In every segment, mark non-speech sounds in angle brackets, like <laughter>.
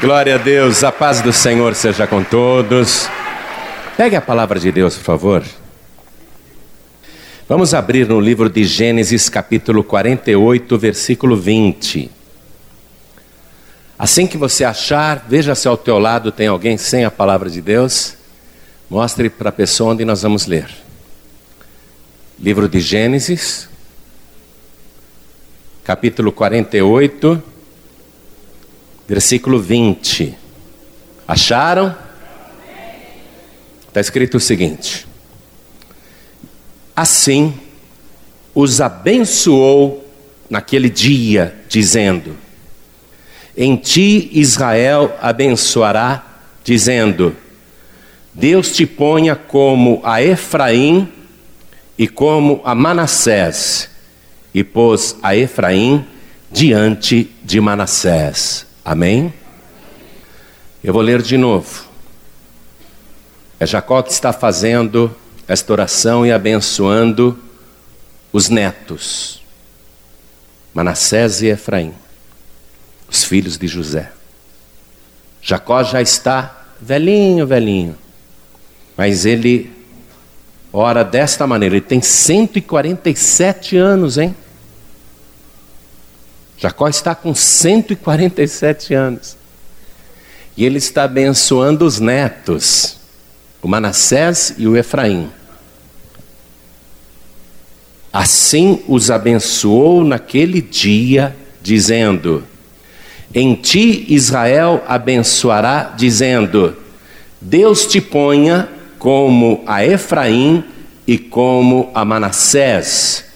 Glória a Deus, a paz do Senhor seja com todos. Pegue a palavra de Deus, por favor. Vamos abrir no livro de Gênesis, capítulo 48, versículo 20. Assim que você achar, veja se ao teu lado tem alguém sem a palavra de Deus. Mostre para a pessoa onde nós vamos ler. Livro de Gênesis, capítulo 48, versículo 20. Acharam? Está escrito o seguinte: Assim os abençoou naquele dia, dizendo: Em ti Israel abençoará, dizendo: Deus te ponha como a Efraim e como a Manassés, e pôs a Efraim diante de Manassés. Amém? Eu vou ler de novo. É Jacó que está fazendo esta oração e abençoando os netos, Manassés e Efraim, os filhos de José. Jacó já está velhinho, velhinho, mas ele ora desta maneira. Ele tem 147 anos, hein? Jacó está com 147 anos. E ele está abençoando os netos, o Manassés e o Efraim. Assim os abençoou naquele dia, dizendo: Em ti Israel abençoará, dizendo: Deus te ponha como a Efraim e como a Manassés.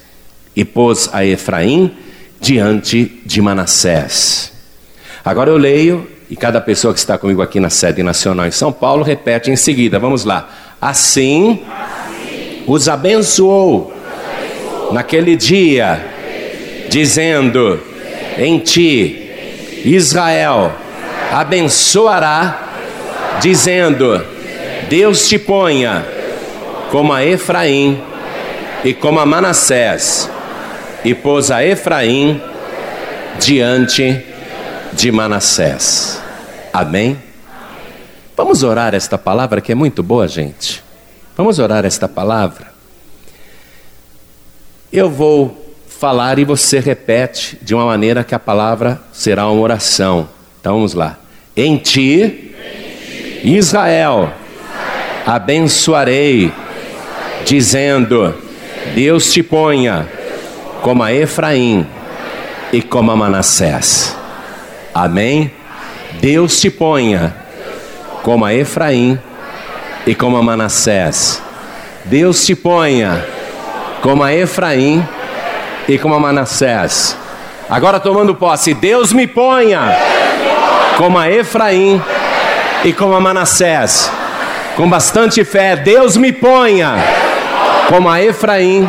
E pôs a Efraim diante de Manassés. Agora eu leio, e cada pessoa que está comigo aqui na sede nacional em São Paulo repete em seguida. Vamos lá. Assim, assim os abençoou, abençoou naquele dia, dizendo: Em ti, Israel abençoará, dizendo: Deus te ponha como a Efraim e como a Manassés e pôs a Efraim diante de Manassés. Amém? Vamos orar esta palavra que é muito boa, gente. Vamos orar esta palavra. Eu vou falar e você repete de uma maneira que a palavra será uma oração. Então vamos lá. Em ti, Israel, abençoarei, dizendo: Deus te ponha como a Efraim e como a Manassés. Amém? Deus te ponha como a Efraim e como a Manassés. Deus te ponha como a Efraim e como a Manassés. Agora tomando posse, Deus me ponha como a Efraim e como a Manassés. Com bastante fé, Deus me ponha como a Efraim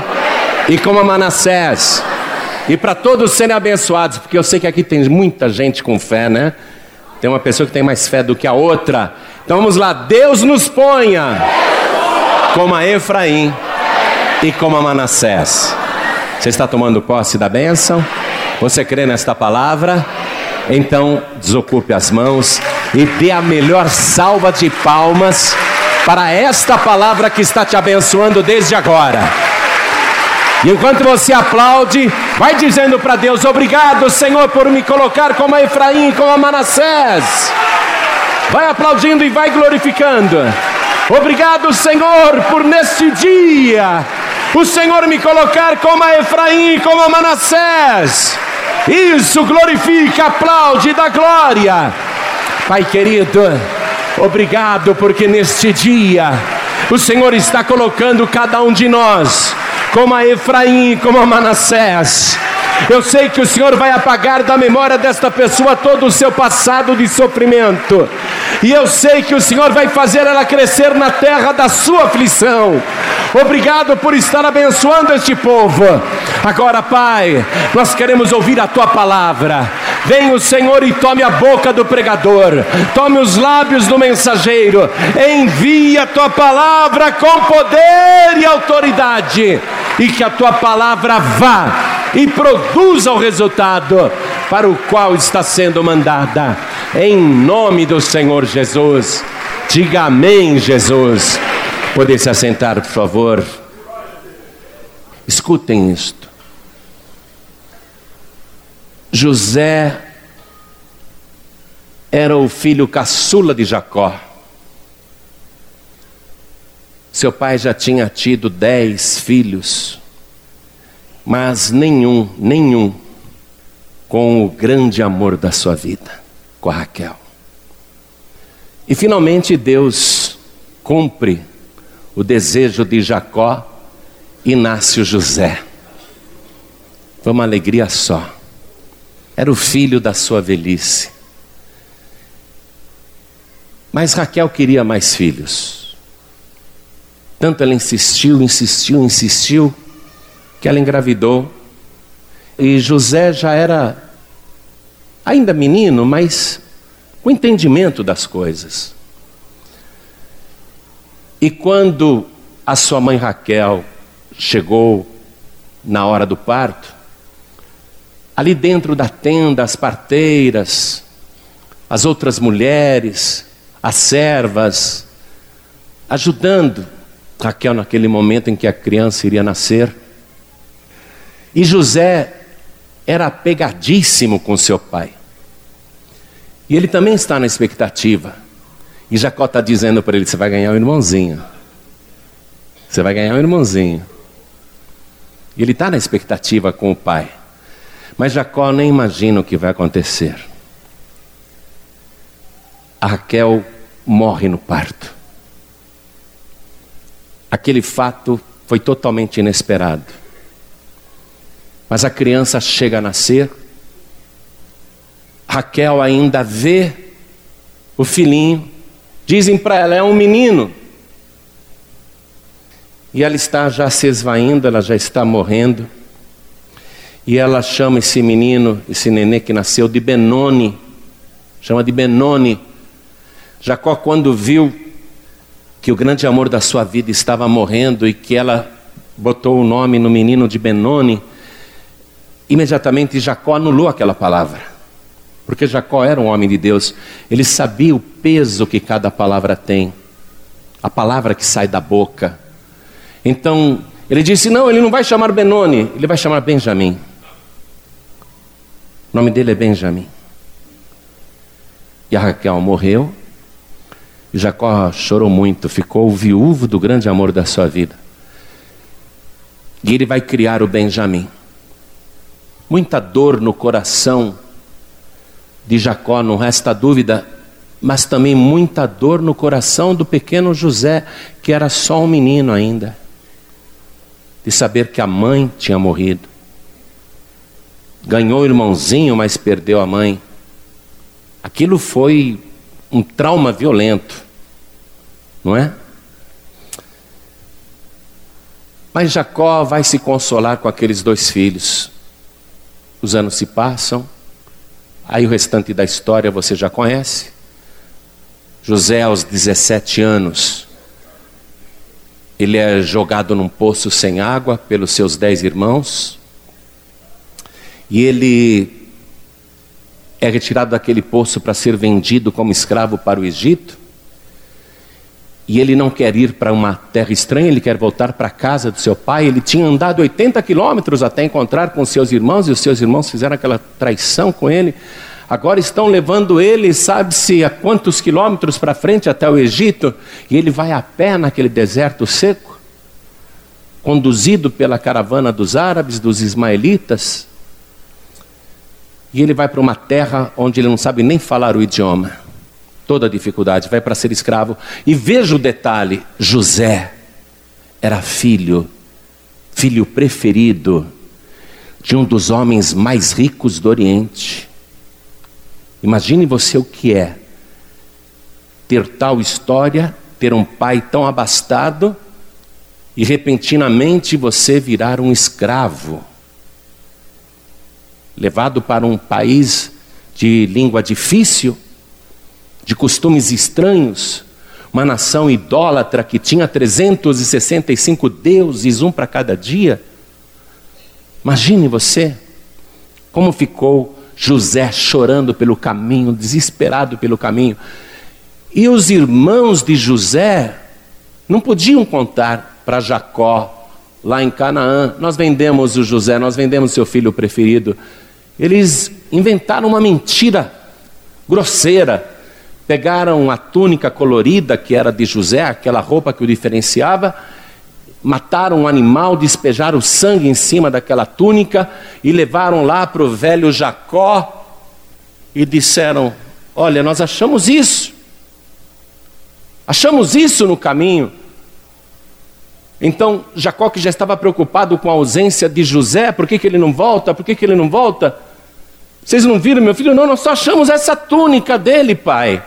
e como a Manassés. E para todos serem abençoados, porque eu sei que aqui tem muita gente com fé, né? Tem uma pessoa que tem mais fé do que a outra. Então vamos lá, Deus nos ponha como a Efraim e como a Manassés. Você está tomando posse da bênção? Você crê nesta palavra? Então desocupe as mãos e dê a melhor salva de palmas para esta palavra que está te abençoando desde agora. E enquanto você aplaude, vai dizendo para Deus: Obrigado, Senhor, por me colocar como a Efraim, como a Manassés. Vai aplaudindo e vai glorificando. Obrigado, Senhor, por neste dia o Senhor me colocar como a Efraim, como a Manassés. Isso glorifica, aplaude dá glória. Pai querido, obrigado porque neste dia o Senhor está colocando cada um de nós como a Efraim, como a Manassés. Eu sei que o Senhor vai apagar da memória desta pessoa todo o seu passado de sofrimento. E eu sei que o Senhor vai fazer ela crescer na terra da sua aflição. Obrigado por estar abençoando este povo. Agora, Pai, nós queremos ouvir a tua palavra. Venha o Senhor e tome a boca do pregador, tome os lábios do mensageiro, envia a tua palavra com poder e autoridade e que a tua palavra vá e produza o resultado para o qual está sendo mandada. Em nome do Senhor Jesus. Diga amém, Jesus. Poder se assentar, por favor. Escutem isto. José era o filho caçula de Jacó. Seu pai já tinha tido dez filhos, mas nenhum, nenhum com o grande amor da sua vida, com a Raquel. E finalmente Deus cumpre o desejo de Jacó e nasce o José. Foi uma alegria só. Era o filho da sua velhice. Mas Raquel queria mais filhos. Tanto ela insistiu, insistiu, insistiu, que ela engravidou. E José já era ainda menino, mas com entendimento das coisas. E quando a sua mãe Raquel chegou na hora do parto, ali dentro da tenda, as parteiras, as outras mulheres, as servas, ajudando Raquel naquele momento em que a criança iria nascer. E José era apegadíssimo com seu pai. E ele também está na expectativa. E Jacó está dizendo para ele: você vai ganhar um irmãozinho. Você vai ganhar um irmãozinho. E ele está na expectativa com o pai. Mas Jacó nem imagina o que vai acontecer. A Raquel morre no parto. Aquele fato foi totalmente inesperado. Mas a criança chega a nascer. Raquel ainda vê o filhinho. Dizem para ela: é um menino. E ela está já se esvaindo, ela já está morrendo. E ela chama esse menino, esse nenê que nasceu, de Benoni. Chama de Benoni. Jacó, quando viu que o grande amor da sua vida estava morrendo e que ela botou o nome no menino de Benoni, imediatamente Jacó anulou aquela palavra. Porque Jacó era um homem de Deus, ele sabia o peso que cada palavra tem, a palavra que sai da boca. Então, ele disse: Não, ele não vai chamar Benoni, ele vai chamar Benjamim. O nome dele é Benjamim. E a Raquel morreu. Jacó chorou muito, ficou viúvo do grande amor da sua vida. E ele vai criar o Benjamim. Muita dor no coração de Jacó, não resta dúvida, mas também muita dor no coração do pequeno José, que era só um menino ainda, de saber que a mãe tinha morrido ganhou o irmãozinho, mas perdeu a mãe. Aquilo foi um trauma violento, não é? Mas Jacó vai se consolar com aqueles dois filhos. Os anos se passam, aí o restante da história você já conhece. José, aos 17 anos, ele é jogado num poço sem água pelos seus dez irmãos. E ele é retirado daquele poço para ser vendido como escravo para o Egito. E ele não quer ir para uma terra estranha, ele quer voltar para a casa do seu pai. Ele tinha andado 80 quilômetros até encontrar com seus irmãos, e os seus irmãos fizeram aquela traição com ele. Agora estão levando ele, sabe-se a quantos quilômetros para frente até o Egito, e ele vai a pé naquele deserto seco, conduzido pela caravana dos árabes, dos ismaelitas. E ele vai para uma terra onde ele não sabe nem falar o idioma. Toda dificuldade, vai para ser escravo. E veja o detalhe: José era filho, filho preferido de um dos homens mais ricos do Oriente. Imagine você o que é ter tal história, ter um pai tão abastado e repentinamente você virar um escravo levado para um país de língua difícil, de costumes estranhos, uma nação idólatra que tinha 365 deuses, um para cada dia. Imagine você como ficou José chorando pelo caminho, desesperado pelo caminho. E os irmãos de José não podiam contar para Jacó, lá em Canaã: Nós vendemos o José, nós vendemos seu filho preferido. Eles inventaram uma mentira grosseira. Pegaram a túnica colorida que era de José, aquela roupa que o diferenciava, mataram um animal, despejaram sangue em cima daquela túnica e levaram lá para o velho Jacó e disseram: Olha, nós achamos isso. Achamos isso no caminho. Então, Jacó, que já estava preocupado com a ausência de José, por que, que ele não volta? Por que, que ele não volta? Vocês não viram, meu filho? Não, nós só achamos essa túnica dele, pai.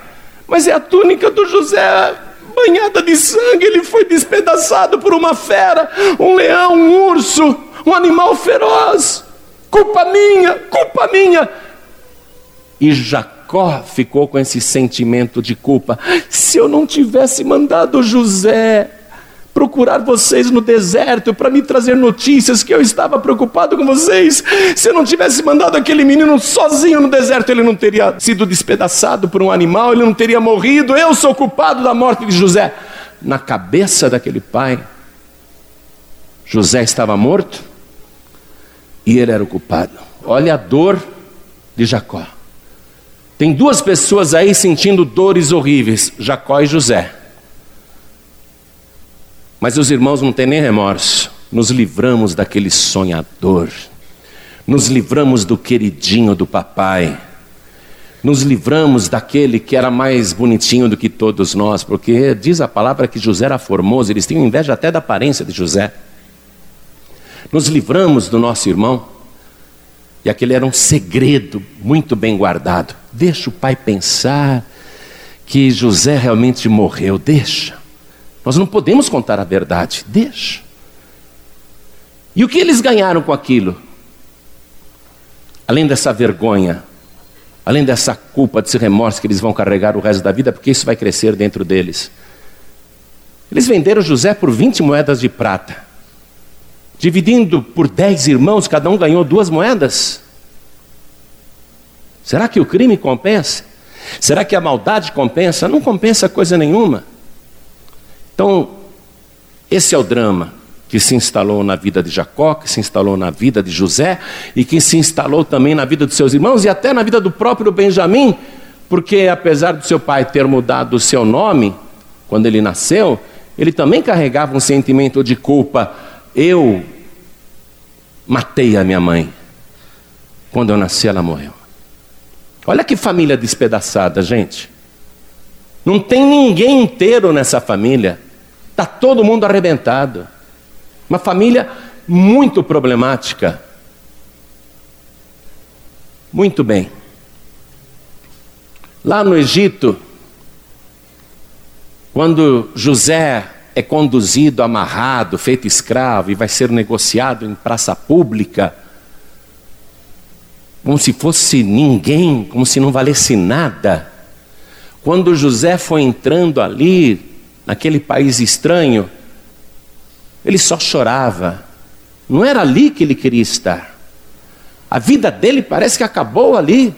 Mas é a túnica do José, banhada de sangue. Ele foi despedaçado por uma fera, um leão, um urso, um animal feroz. Culpa minha, culpa minha. E Jacó ficou com esse sentimento de culpa. Se eu não tivesse mandado José procurar vocês no deserto para me trazer notícias que eu estava preocupado com vocês, se eu não tivesse mandado aquele menino sozinho no deserto, ele não teria sido despedaçado por um animal, ele não teria morrido. Eu sou culpado da morte de José. Na cabeça daquele pai, José estava morto e ele era o culpado. Olha a dor de Jacó. Tem duas pessoas aí sentindo dores horríveis: Jacó e José. Mas os irmãos não têm nem remorso. Nos livramos daquele sonhador, nos livramos do queridinho do papai, nos livramos daquele que era mais bonitinho do que todos nós, porque diz a palavra que José era formoso, eles tinham inveja até da aparência de José. Nos livramos do nosso irmão, e aquele era um segredo muito bem guardado. Deixa o pai pensar que José realmente morreu, deixa. Nós não podemos contar a verdade, deixa. E o que eles ganharam com aquilo? Além dessa vergonha, além dessa culpa, desse remorso que eles vão carregar o resto da vida, porque isso vai crescer dentro deles. Eles venderam José por 20 moedas de prata. Dividindo por dez irmãos, cada um ganhou duas moedas. Será que o crime compensa? Será que a maldade compensa? Não compensa coisa nenhuma. Então, esse é o drama que se instalou na vida de Jacó, que se instalou na vida de José e que se instalou também na vida dos seus irmãos e até na vida do próprio Benjamim, porque apesar do seu pai ter mudado o seu nome quando ele nasceu, ele também carregava um sentimento de culpa eu matei a minha mãe. Quando eu nasci, ela morreu. Olha que família despedaçada, gente. Não tem ninguém inteiro nessa família. Está todo mundo arrebentado. Uma família muito problemática. Muito bem. Lá no Egito, quando José é conduzido, amarrado, feito escravo e vai ser negociado em praça pública, como se fosse ninguém, como se não valesse nada. Quando José foi entrando ali, naquele país estranho, ele só chorava. Não era ali que ele queria estar. A vida dele parece que acabou ali.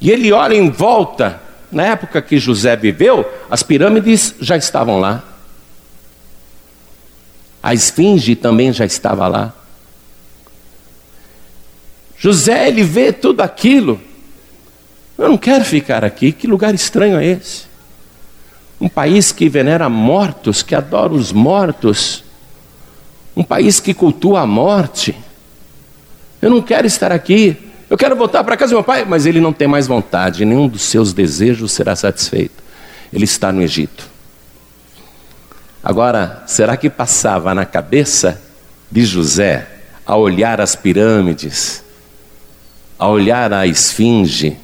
E ele olha em volta na época que José viveu, as pirâmides já estavam lá. A esfinge também já estava lá. José, ele vê tudo aquilo. Eu não quero ficar aqui, que lugar estranho é esse? Um país que venera mortos, que adora os mortos. Um país que cultua a morte. Eu não quero estar aqui. Eu quero voltar para casa do meu pai, mas ele não tem mais vontade, nenhum dos seus desejos será satisfeito. Ele está no Egito. Agora, será que passava na cabeça de José, a olhar as pirâmides, a olhar a esfinge,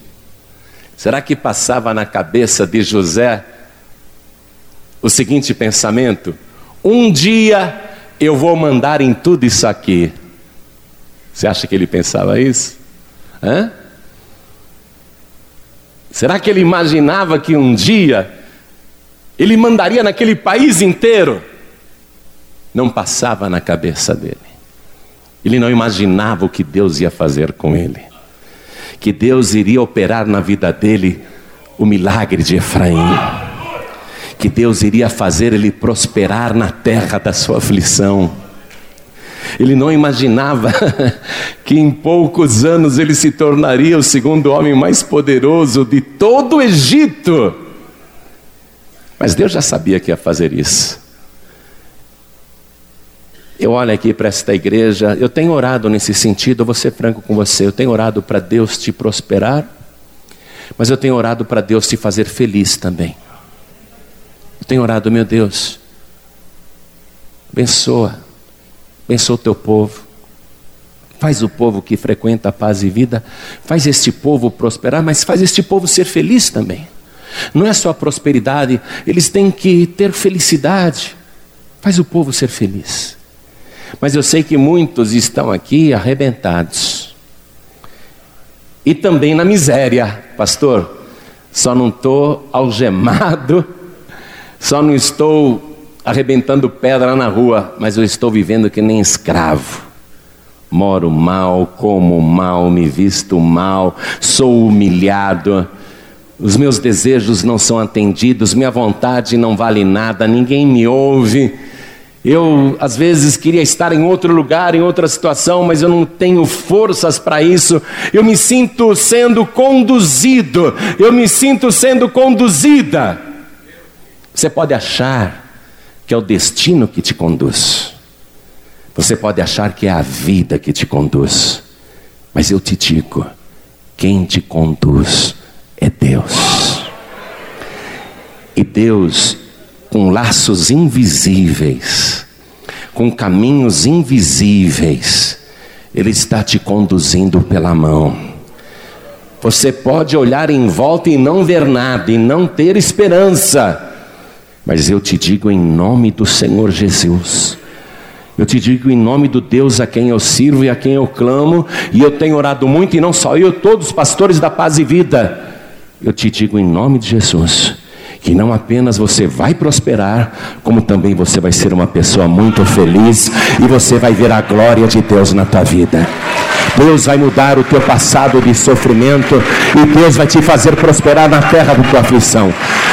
será que passava na cabeça de José o seguinte pensamento: um dia eu vou mandar em tudo isso aqui? Você acha que ele pensava isso? Hã? Será que ele imaginava que um dia ele mandaria naquele país inteiro? Não passava na cabeça dele. Ele não imaginava o que Deus ia fazer com ele. que Deus iria operar na vida dele o milagre de Efraim. Que Deus iria fazer ele prosperar na terra da sua aflição. Ele não imaginava <laughs> que em poucos anos ele se tornaria o segundo homem mais poderoso de todo o Egito. Mas Deus já sabia que ia fazer isso. Eu olho aqui para esta igreja, eu tenho orado nesse sentido, eu vou ser franco com você, eu tenho orado para Deus te prosperar, mas eu tenho orado para Deus te fazer feliz também. Eu tenho orado, meu Deus, abençoa, abençoa o teu povo, faz o povo que frequenta a paz e vida, faz este povo prosperar, mas faz este povo ser feliz também. Não é só a prosperidade, eles têm que ter felicidade. Faz o povo ser feliz. Mas eu sei que muitos estão aqui arrebentados. E também na miséria, pastor. Só não estou algemado, só não estou arrebentando pedra na rua, mas eu estou vivendo que nem escravo. Moro mal, como mal, me visto mal, sou humilhado, os meus desejos não são atendidos, minha vontade não vale nada, ninguém me ouve. Eu, às vezes, queria estar em outro lugar, em outra situação, mas eu não tenho forças para isso. Eu me sinto sendo conduzido, eu me sinto sendo conduzida. Você pode achar que é o destino que te conduz, você pode achar que é a vida que te conduz, mas eu te digo: quem te conduz é Deus. E Deus com laços invisíveis, com caminhos invisíveis, Ele está te conduzindo pela mão. Você pode olhar em volta e não ver nada, e não ter esperança, mas eu te digo em nome do Senhor Jesus. Eu te digo em nome do Deus a quem eu sirvo e a quem eu clamo, e eu tenho orado muito, e não só eu, todos os pastores da paz e vida. Eu te digo em nome de Jesus que não apenas você vai prosperar, como também você vai ser uma pessoa muito feliz e você vai ver a glória de Deus na tua vida. Deus vai mudar o teu passado de sofrimento e Deus vai te fazer prosperar na terra da tua aflição.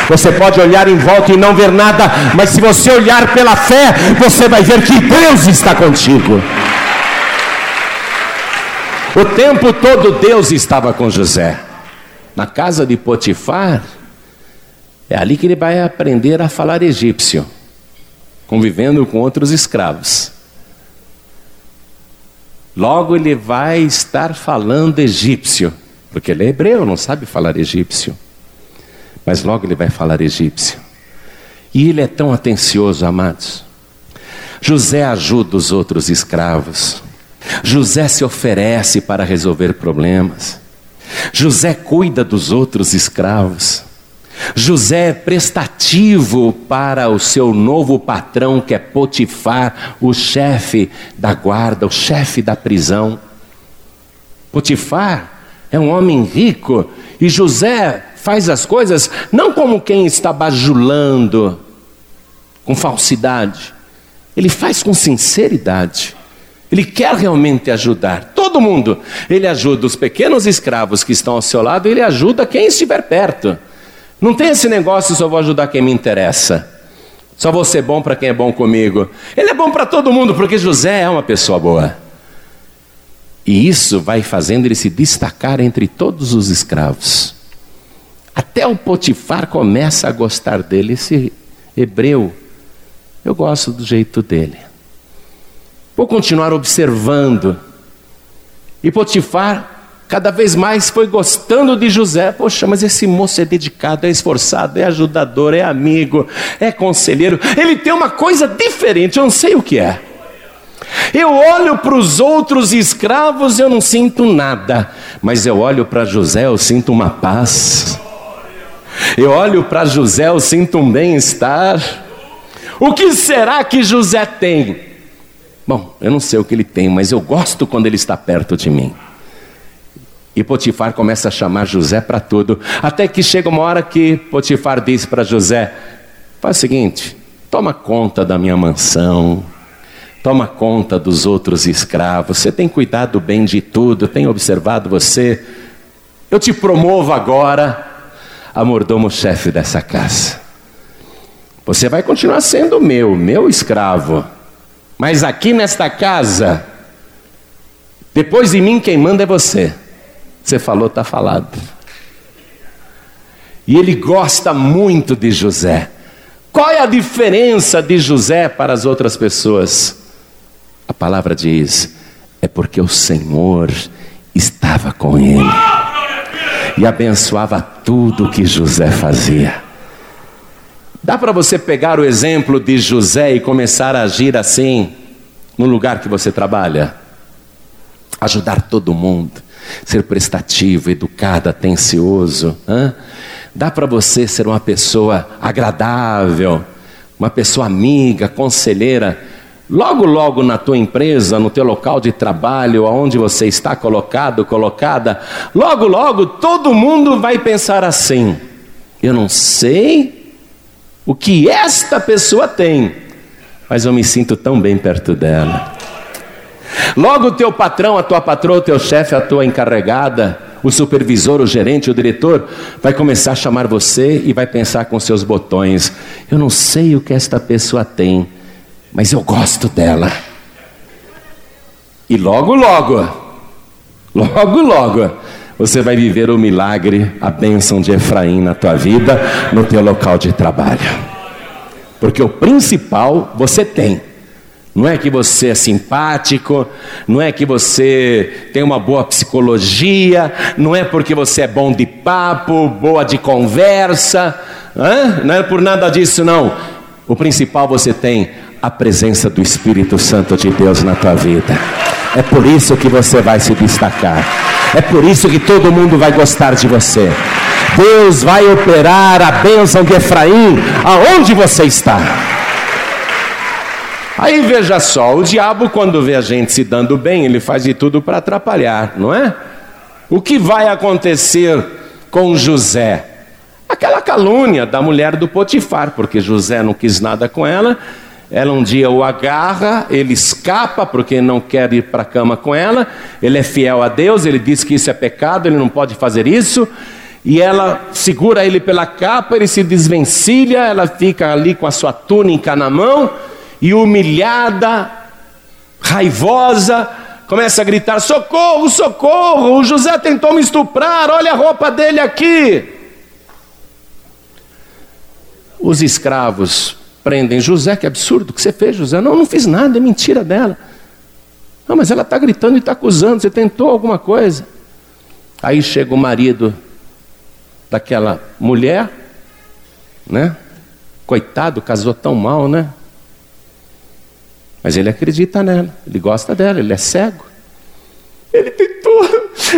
Você pode olhar em volta e não ver nada, mas se você olhar pela fé, você vai ver que Deus está contigo. O tempo todo Deus estava com José. Na casa de Potifar, é ali que ele vai aprender a falar egípcio, convivendo com outros escravos. Logo ele vai estar falando egípcio, porque ele é hebreu, não sabe falar egípcio. Mas logo ele vai falar egípcio. E ele é tão atencioso, amados. José ajuda os outros escravos. José se oferece para resolver problemas. José cuida dos outros escravos. José é prestativo para o seu novo patrão, que é Potifar, o chefe da guarda, o chefe da prisão. Potifar é um homem rico e José faz as coisas não como quem está bajulando, com falsidade, ele faz com sinceridade. Ele quer realmente ajudar todo mundo. Ele ajuda os pequenos escravos que estão ao seu lado, ele ajuda quem estiver perto. Não tem esse negócio, só vou ajudar quem me interessa. Só vou ser bom para quem é bom comigo. Ele é bom para todo mundo, porque José é uma pessoa boa. E isso vai fazendo ele se destacar entre todos os escravos. Até o Potifar começa a gostar dele. Esse hebreu, eu gosto do jeito dele. Vou continuar observando. E Potifar cada vez mais foi gostando de José. Poxa, mas esse moço é dedicado, é esforçado, é ajudador, é amigo, é conselheiro. Ele tem uma coisa diferente, eu não sei o que é. Eu olho para os outros escravos, eu não sinto nada, mas eu olho para José, eu sinto uma paz. Eu olho para José, eu sinto um bem-estar. O que será que José tem? Bom, eu não sei o que ele tem, mas eu gosto quando ele está perto de mim. E Potifar começa a chamar José para tudo. Até que chega uma hora que Potifar diz para José: faz o seguinte, toma conta da minha mansão, toma conta dos outros escravos. Você tem cuidado bem de tudo, tem observado você. eu te promovo agora a mordomo-chefe dessa casa. Você vai continuar sendo meu, meu escravo. Mas aqui nesta casa, depois de mim, quem manda é você. Você falou, está falado. E ele gosta muito de José. Qual é a diferença de José para as outras pessoas? A palavra diz: é porque o Senhor estava com ele e abençoava tudo que José fazia. Dá para você pegar o exemplo de José e começar a agir assim no lugar que você trabalha? Ajudar todo mundo, ser prestativo, educado, atencioso. Dá para você ser uma pessoa agradável, uma pessoa amiga, conselheira. Logo, logo na tua empresa, no teu local de trabalho, aonde você está colocado, colocada, logo, logo todo mundo vai pensar assim: eu não sei o que esta pessoa tem, mas eu me sinto tão bem perto dela. Logo o teu patrão, a tua patroa, o teu chefe, a tua encarregada, o supervisor, o gerente, o diretor, vai começar a chamar você e vai pensar com seus botões: eu não sei o que esta pessoa tem, mas eu gosto dela. E logo, logo, logo, logo, você vai viver o milagre, a bênção de Efraim na tua vida, no teu local de trabalho. Porque o principal você tem. Não é que você é simpático, não é que você tem uma boa psicologia, não é porque você é bom de papo, boa de conversa, não é por nada disso, não. O principal você tem a presença do Espírito Santo de Deus na tua vida. É por isso que você vai se destacar. É por isso que todo mundo vai gostar de você. Deus vai operar a bênção de Efraim aonde você está. Aí veja só, o diabo, quando vê a gente se dando bem, ele faz de tudo para atrapalhar, não é? O que vai acontecer com José? Aquela calúnia da mulher do Potifar, porque José não quis nada com ela, ela um dia o agarra, ele escapa porque não quer ir para a cama com ela, ele é fiel a Deus, ele diz que isso é pecado, ele não pode fazer isso, e ela segura ele pela capa, ele se desvencilha, ela fica ali com a sua túnica na mão, e humilhada, raivosa, começa a gritar: socorro, socorro! O José tentou me estuprar, olha a roupa dele aqui. Os escravos prendem José, que absurdo, que você fez, José? Não, não fiz nada, é mentira dela. Não, mas ela está gritando e está acusando, você tentou alguma coisa. Aí chega o marido daquela mulher, né? Coitado, casou tão mal, né? Mas ele acredita nela, ele gosta dela, ele é cego. Ele tentou,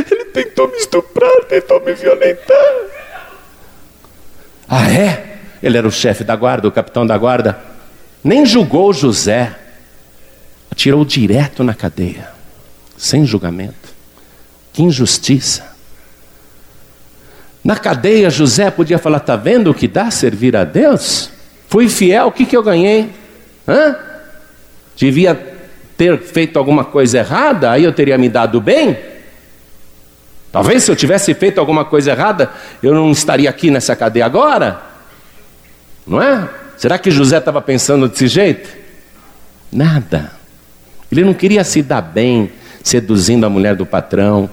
ele tentou me estuprar, tentou me violentar. Ah, é? Ele era o chefe da guarda, o capitão da guarda. Nem julgou José, atirou direto na cadeia, sem julgamento. Que injustiça. Na cadeia, José podia falar: está vendo o que dá servir a Deus? Fui fiel, o que, que eu ganhei? Hã? Devia ter feito alguma coisa errada, aí eu teria me dado bem. Talvez se eu tivesse feito alguma coisa errada, eu não estaria aqui nessa cadeia agora. Não é? Será que José estava pensando desse jeito? Nada. Ele não queria se dar bem seduzindo a mulher do patrão,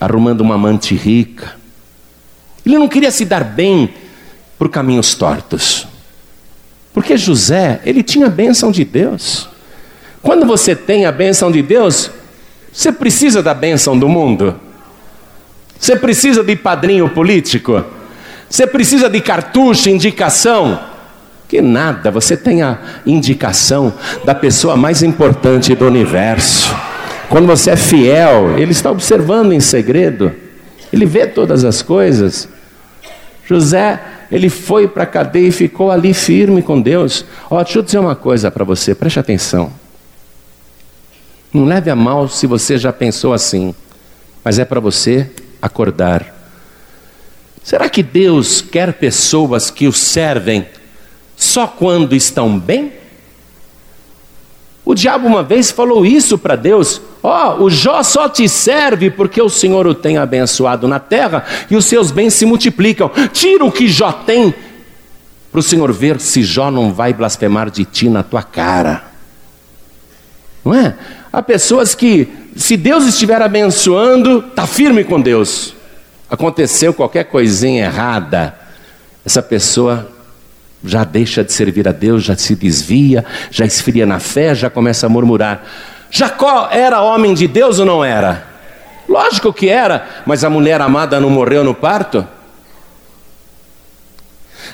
arrumando uma amante rica. Ele não queria se dar bem por caminhos tortos. Porque José, ele tinha a bênção de Deus. Quando você tem a bênção de Deus, você precisa da bênção do mundo. Você precisa de padrinho político. Você precisa de cartucho, indicação. Que nada, você tem a indicação da pessoa mais importante do universo. Quando você é fiel, ele está observando em segredo. Ele vê todas as coisas. José ele foi para a cadeia e ficou ali firme com Deus. Ó, deixa eu dizer uma coisa para você, preste atenção. Não leve a mal se você já pensou assim, mas é para você acordar. Será que Deus quer pessoas que o servem só quando estão bem? O diabo uma vez falou isso para Deus: Ó, oh, o Jó só te serve porque o Senhor o tem abençoado na terra e os seus bens se multiplicam. Tira o que Jó tem para o Senhor ver se Jó não vai blasfemar de ti na tua cara. Não é? Há pessoas que, se Deus estiver abençoando, está firme com Deus. Aconteceu qualquer coisinha errada, essa pessoa já deixa de servir a Deus, já se desvia, já esfria na fé, já começa a murmurar. Jacó era homem de Deus ou não era? Lógico que era, mas a mulher amada não morreu no parto?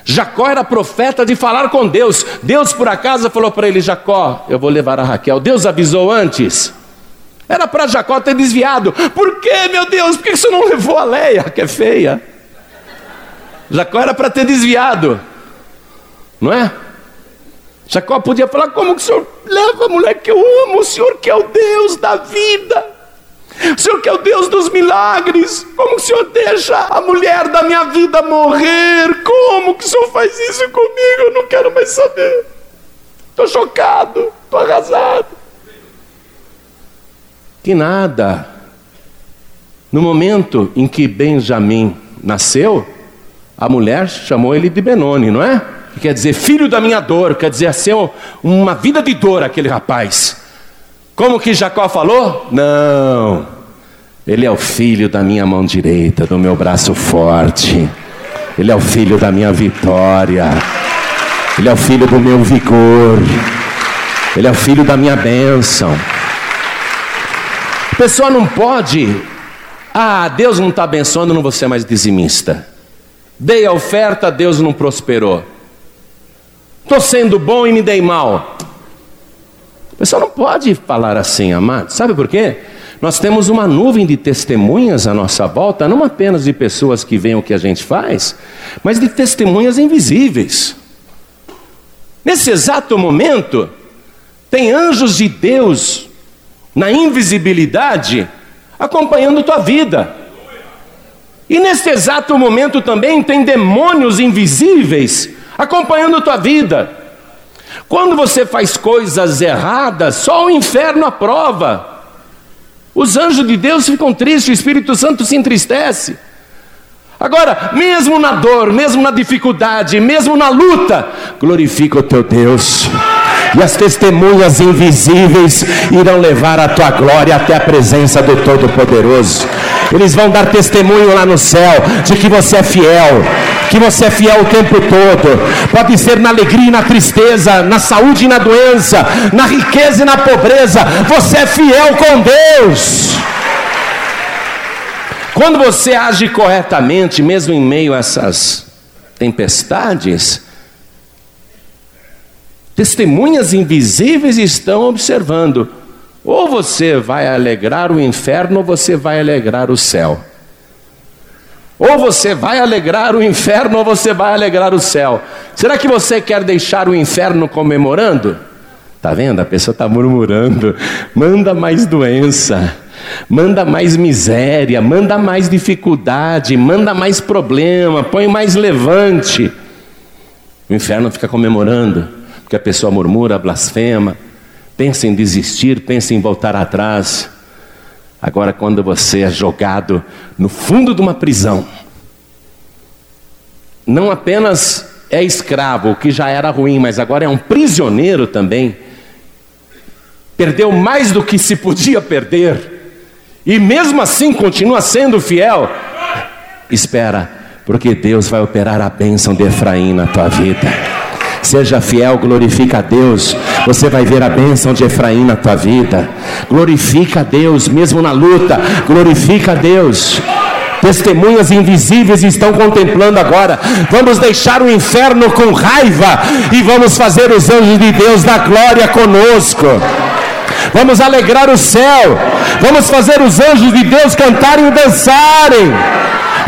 Jacó era profeta de falar com Deus. Deus, por acaso, falou para ele: Jacó, eu vou levar a Raquel. Deus avisou antes. Era para Jacó ter desviado. Por que, meu Deus? Por que você não levou a Leia, que é feia? Jacó era para ter desviado. Não é? Jacó podia falar: como que o senhor leva a mulher que eu amo? O senhor que é o Deus da vida. O Senhor que é o Deus dos milagres, como que o Senhor deixa a mulher da minha vida morrer? Como que o Senhor faz isso comigo? Eu não quero mais saber. Estou chocado, estou arrasado. Que nada. No momento em que Benjamim nasceu, a mulher chamou ele de Benoni, não é? Que quer dizer filho da minha dor, quer dizer ser uma vida de dor aquele rapaz. Como que Jacó falou? Não, ele é o filho da minha mão direita, do meu braço forte. Ele é o filho da minha vitória. Ele é o filho do meu vigor. Ele é o filho da minha bênção. A pessoa não pode. Ah, Deus não está abençoando, não vou ser mais dizimista. Dei a oferta, Deus não prosperou. Estou sendo bom e me dei mal. O pessoal não pode falar assim, amado. Sabe por quê? Nós temos uma nuvem de testemunhas à nossa volta, não apenas de pessoas que veem o que a gente faz, mas de testemunhas invisíveis. Nesse exato momento, tem anjos de Deus na invisibilidade acompanhando tua vida. E nesse exato momento também tem demônios invisíveis acompanhando tua vida. Quando você faz coisas erradas, só o inferno aprova. Os anjos de Deus ficam tristes, o Espírito Santo se entristece. Agora, mesmo na dor, mesmo na dificuldade, mesmo na luta, glorifica o teu Deus e as testemunhas invisíveis irão levar a tua glória até a presença do Todo-Poderoso. Eles vão dar testemunho lá no céu de que você é fiel, que você é fiel o tempo todo. Pode ser na alegria e na tristeza, na saúde e na doença, na riqueza e na pobreza. Você é fiel com Deus. Quando você age corretamente, mesmo em meio a essas tempestades, Testemunhas invisíveis estão observando. Ou você vai alegrar o inferno, ou você vai alegrar o céu. Ou você vai alegrar o inferno, ou você vai alegrar o céu. Será que você quer deixar o inferno comemorando? Tá vendo? A pessoa está murmurando. Manda mais doença, manda mais miséria, manda mais dificuldade, manda mais problema, põe mais levante. O inferno fica comemorando porque a pessoa murmura, blasfema, pensa em desistir, pensa em voltar atrás. Agora, quando você é jogado no fundo de uma prisão, não apenas é escravo, o que já era ruim, mas agora é um prisioneiro também, perdeu mais do que se podia perder, e mesmo assim continua sendo fiel. Espera, porque Deus vai operar a bênção de Efraim na tua vida. Seja fiel, glorifica a Deus. Você vai ver a bênção de Efraim na tua vida. Glorifica a Deus, mesmo na luta. Glorifica a Deus. Testemunhas invisíveis estão contemplando agora. Vamos deixar o inferno com raiva e vamos fazer os anjos de Deus da glória conosco. Vamos alegrar o céu. Vamos fazer os anjos de Deus cantarem e dançarem.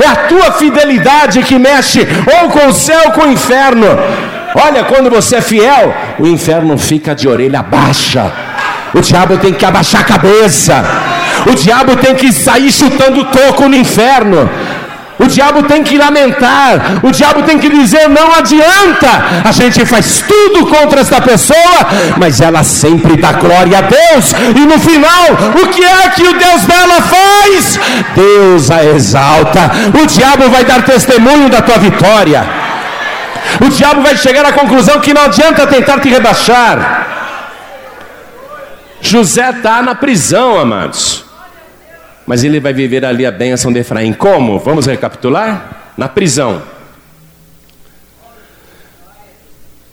É a tua fidelidade que mexe ou com o céu ou com o inferno. Olha, quando você é fiel, o inferno fica de orelha baixa. O diabo tem que abaixar a cabeça. O diabo tem que sair chutando toco no inferno. o diabo tem que lamentar, o diabo tem que dizer: não adianta, a gente faz tudo contra esta pessoa, mas ela sempre dá glória a Deus, e no final, o que é que o Deus dela faz? Deus a exalta, o diabo vai dar testemunho da tua vitória, o diabo vai chegar à conclusão que não adianta tentar te rebaixar. José está na prisão, amados. Mas ele vai viver ali a bênção de Efraim. Como? Vamos recapitular? Na prisão.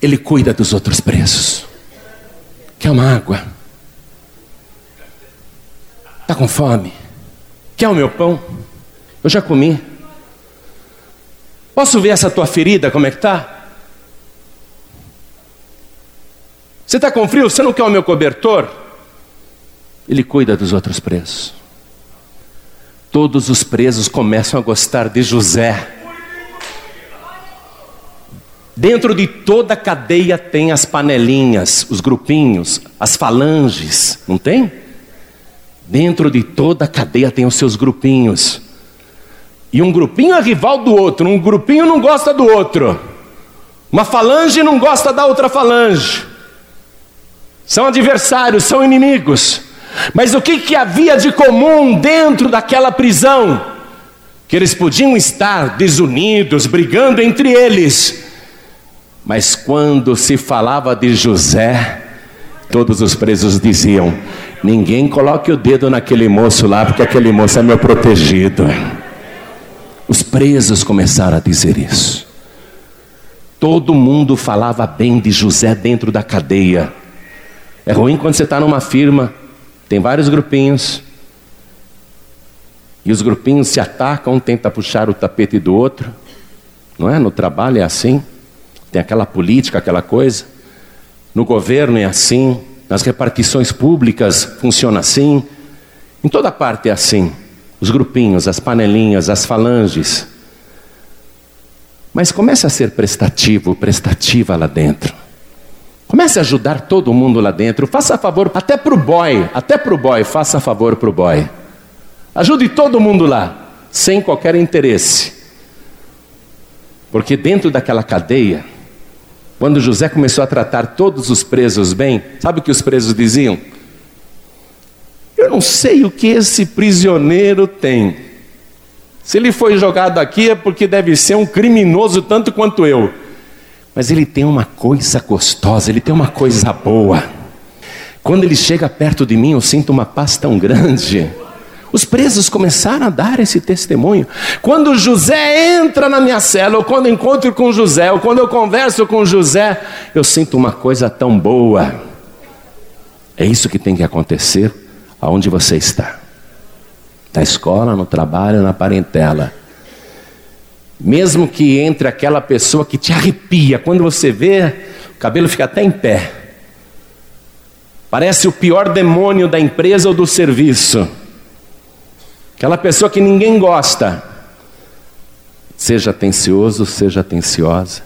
Ele cuida dos outros presos. Quer uma água? Está com fome? Quer o meu pão? Eu já comi. Posso ver essa tua ferida, como é que está? Você está com frio? Você não quer o meu cobertor? Ele cuida dos outros presos. Todos os presos começam a gostar de José. Dentro de toda a cadeia tem as panelinhas, os grupinhos, as falanges, não tem? Dentro de toda a cadeia tem os seus grupinhos. E um grupinho é rival do outro, um grupinho não gosta do outro. Uma falange não gosta da outra falange. São adversários, são inimigos. Mas o que, que havia de comum dentro daquela prisão? Que eles podiam estar desunidos, brigando entre eles. Mas quando se falava de José, todos os presos diziam: Ninguém coloque o dedo naquele moço lá, porque aquele moço é meu protegido. Os presos começaram a dizer isso. Todo mundo falava bem de José dentro da cadeia. É ruim quando você está numa firma tem vários grupinhos. E os grupinhos se atacam, um tenta puxar o tapete do outro. Não é? No trabalho é assim. Tem aquela política, aquela coisa. No governo é assim. Nas repartições públicas funciona assim. Em toda parte é assim. Os grupinhos, as panelinhas, as falanges. Mas comece a ser prestativo, prestativa lá dentro. Comece a ajudar todo mundo lá dentro. Faça favor até para o boy, até para o boy, faça favor para o boy. Ajude todo mundo lá, sem qualquer interesse. Porque dentro daquela cadeia, quando José começou a tratar todos os presos bem, sabe o que os presos diziam? Eu não sei o que esse prisioneiro tem. Se ele foi jogado aqui é porque deve ser um criminoso tanto quanto eu. Mas ele tem uma coisa gostosa, ele tem uma coisa boa. Quando ele chega perto de mim, eu sinto uma paz tão grande. Os presos começaram a dar esse testemunho. Quando José entra na minha cela, ou quando encontro com José, ou quando eu converso com José, eu sinto uma coisa tão boa. É isso que tem que acontecer aonde você está. Na escola, no trabalho, na parentela. Mesmo que entre aquela pessoa que te arrepia, quando você vê, o cabelo fica até em pé. Parece o pior demônio da empresa ou do serviço. Aquela pessoa que ninguém gosta. Seja atencioso, seja atenciosa,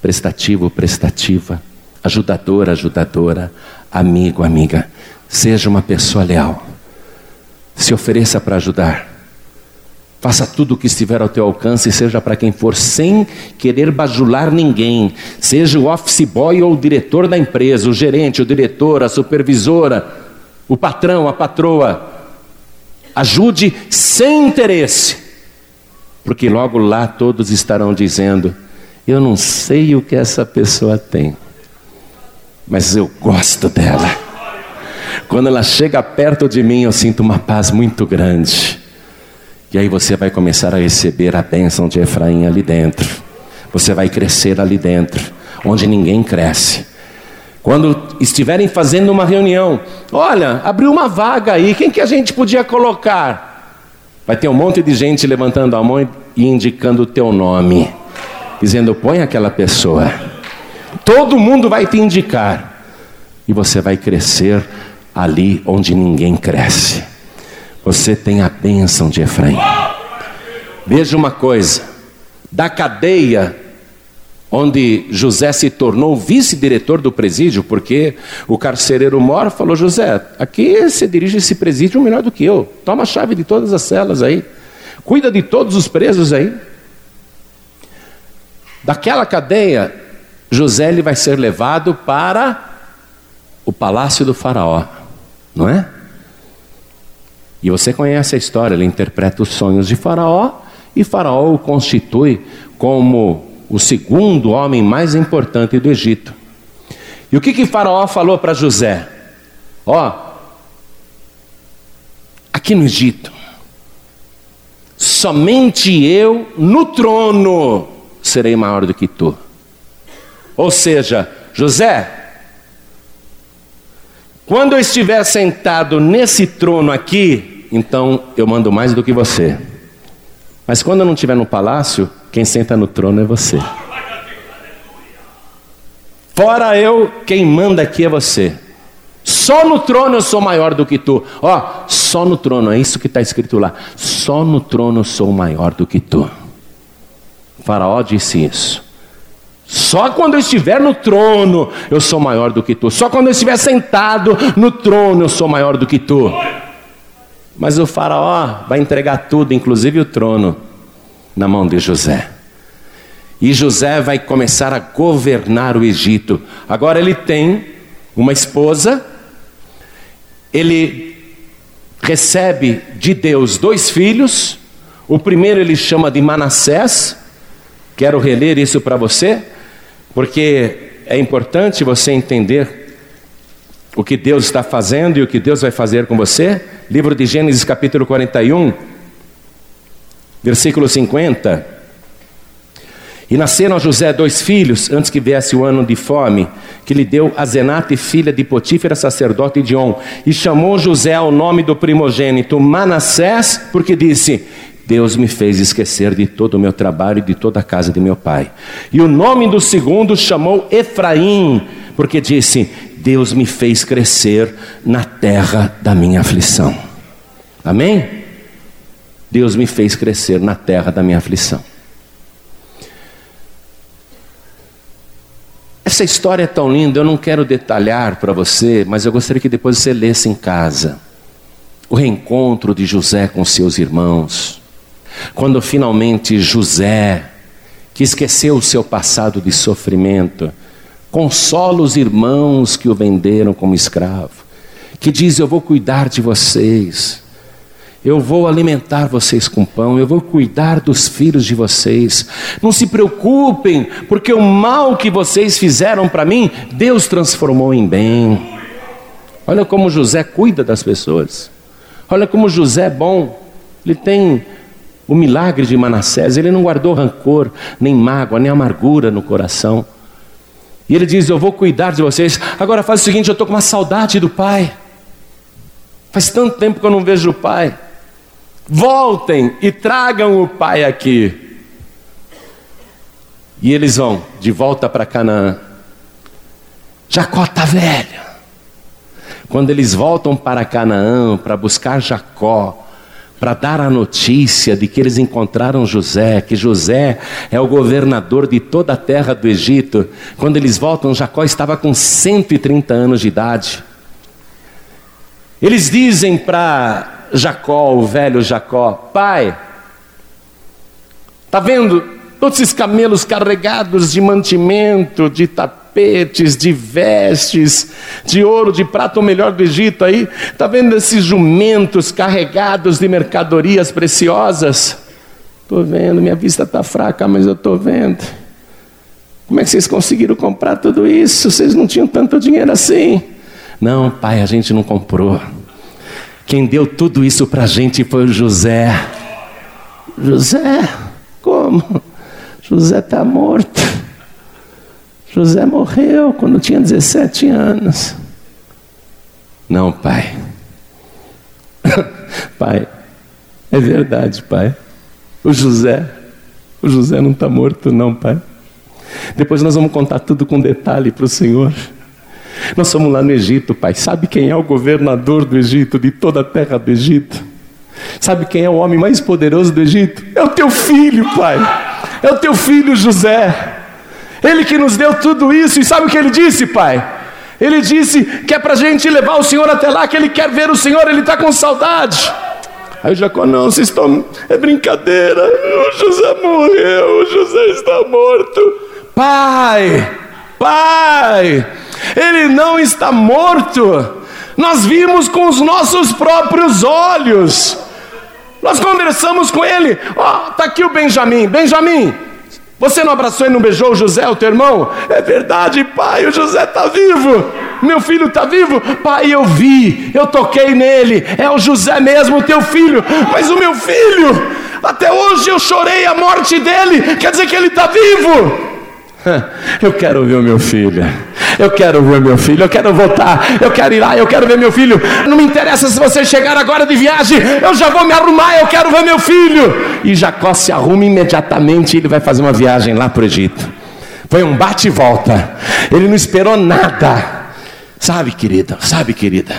prestativo, prestativa, ajudador, ajudadora, amigo, amiga. Seja uma pessoa leal. Se ofereça para ajudar. Faça tudo o que estiver ao teu alcance, seja para quem for, sem querer bajular ninguém. Seja o office boy ou o diretor da empresa, o gerente, o diretor, a supervisora, o patrão, a patroa. Ajude sem interesse, porque logo lá todos estarão dizendo: Eu não sei o que essa pessoa tem, mas eu gosto dela. Quando ela chega perto de mim, eu sinto uma paz muito grande. E aí você vai começar a receber a bênção de Efraim ali dentro. Você vai crescer ali dentro, onde ninguém cresce. Quando estiverem fazendo uma reunião, olha, abriu uma vaga aí, quem que a gente podia colocar? Vai ter um monte de gente levantando a mão e indicando o teu nome, dizendo: põe aquela pessoa. Todo mundo vai te indicar, e você vai crescer ali onde ninguém cresce. Você tem a bênção de Efraim. Veja uma coisa: da cadeia onde José se tornou vice-diretor do presídio, porque o carcereiro mor falou: José, aqui você dirige esse presídio melhor do que eu, toma a chave de todas as celas aí. cuida de todos os presos aí. Daquela cadeia, José ele vai ser levado para o palácio do Faraó, não é? E você conhece a história, ele interpreta os sonhos de Faraó e Faraó o constitui como o segundo homem mais importante do Egito. E o que que Faraó falou para José? Ó, aqui no Egito, somente eu no trono serei maior do que tu. Ou seja, José, quando eu estiver sentado nesse trono aqui, então eu mando mais do que você. Mas quando eu não estiver no palácio, quem senta no trono é você. Fora eu, quem manda aqui é você. Só no trono eu sou maior do que tu. Ó, só no trono, é isso que está escrito lá. Só no trono eu sou maior do que tu. O faraó disse isso. Só quando eu estiver no trono eu sou maior do que tu. Só quando eu estiver sentado no trono eu sou maior do que tu. Mas o faraó vai entregar tudo, inclusive o trono, na mão de José. E José vai começar a governar o Egito. Agora ele tem uma esposa, ele recebe de Deus dois filhos. O primeiro ele chama de Manassés. Quero reler isso para você, porque é importante você entender o que Deus está fazendo e o que Deus vai fazer com você. Livro de Gênesis, capítulo 41, versículo 50. E nasceram a José dois filhos, antes que viesse o ano de fome, que lhe deu a Zenate, filha de Potífera, sacerdote de On. E chamou José ao nome do primogênito Manassés, porque disse: Deus me fez esquecer de todo o meu trabalho e de toda a casa de meu pai. E o nome do segundo chamou Efraim, porque disse: Deus me fez crescer na terra da minha aflição. Amém? Deus me fez crescer na terra da minha aflição. Essa história é tão linda, eu não quero detalhar para você, mas eu gostaria que depois você lesse em casa. O reencontro de José com seus irmãos. Quando finalmente José, que esqueceu o seu passado de sofrimento, consola os irmãos que o venderam como escravo, que diz: Eu vou cuidar de vocês, eu vou alimentar vocês com pão, eu vou cuidar dos filhos de vocês. Não se preocupem, porque o mal que vocês fizeram para mim, Deus transformou em bem. Olha como José cuida das pessoas. Olha como José é bom. Ele tem o milagre de Manassés, ele não guardou rancor, nem mágoa, nem amargura no coração. E ele diz: Eu vou cuidar de vocês. Agora faz o seguinte: eu estou com uma saudade do Pai. Faz tanto tempo que eu não vejo o Pai. Voltem e tragam o Pai aqui. E eles vão de volta para Canaã. Jacó está velho. Quando eles voltam para Canaã para buscar Jacó, para dar a notícia de que eles encontraram José, que José é o governador de toda a terra do Egito. Quando eles voltam, Jacó estava com 130 anos de idade. Eles dizem para Jacó, o velho Jacó: Pai, está vendo todos esses camelos carregados de mantimento, de tapete? Tapetes, de vestes, de ouro, de prata, o melhor do Egito aí. Está vendo esses jumentos carregados de mercadorias preciosas? Estou vendo, minha vista está fraca, mas eu estou vendo. Como é que vocês conseguiram comprar tudo isso? Vocês não tinham tanto dinheiro assim. Não, pai, a gente não comprou. Quem deu tudo isso para a gente foi o José. José? Como? José está morto. José morreu quando tinha 17 anos. Não, pai. <coughs> pai, é verdade, pai. O José, o José não está morto, não, pai. Depois nós vamos contar tudo com detalhe para o Senhor. Nós fomos lá no Egito, pai. Sabe quem é o governador do Egito, de toda a terra do Egito? Sabe quem é o homem mais poderoso do Egito? É o teu filho, pai. É o teu filho José. Ele que nos deu tudo isso, e sabe o que ele disse, Pai? Ele disse que é para a gente levar o Senhor até lá, que ele quer ver o Senhor, ele está com saudade. Aí Jacó, não, vocês estão. É brincadeira. O José morreu, o José está morto. Pai, pai, ele não está morto. Nós vimos com os nossos próprios olhos. Nós conversamos com ele. Ó, oh, tá aqui o Benjamim. Benjamim, você não abraçou e não beijou o José, o teu irmão? É verdade, pai, o José está vivo. Meu filho está vivo? Pai, eu vi, eu toquei nele. É o José mesmo, o teu filho. Mas o meu filho, até hoje eu chorei a morte dele. Quer dizer que ele está vivo. <laughs> Eu quero ver o meu filho. Eu quero ver meu filho. Eu quero voltar. Eu quero ir lá. Eu quero ver meu filho. Não me interessa se você chegar agora de viagem. Eu já vou me arrumar. Eu quero ver meu filho. E Jacó se arruma imediatamente. Ele vai fazer uma viagem lá para o Egito. Foi um bate e volta. Ele não esperou nada. Sabe, querida? Sabe, querida?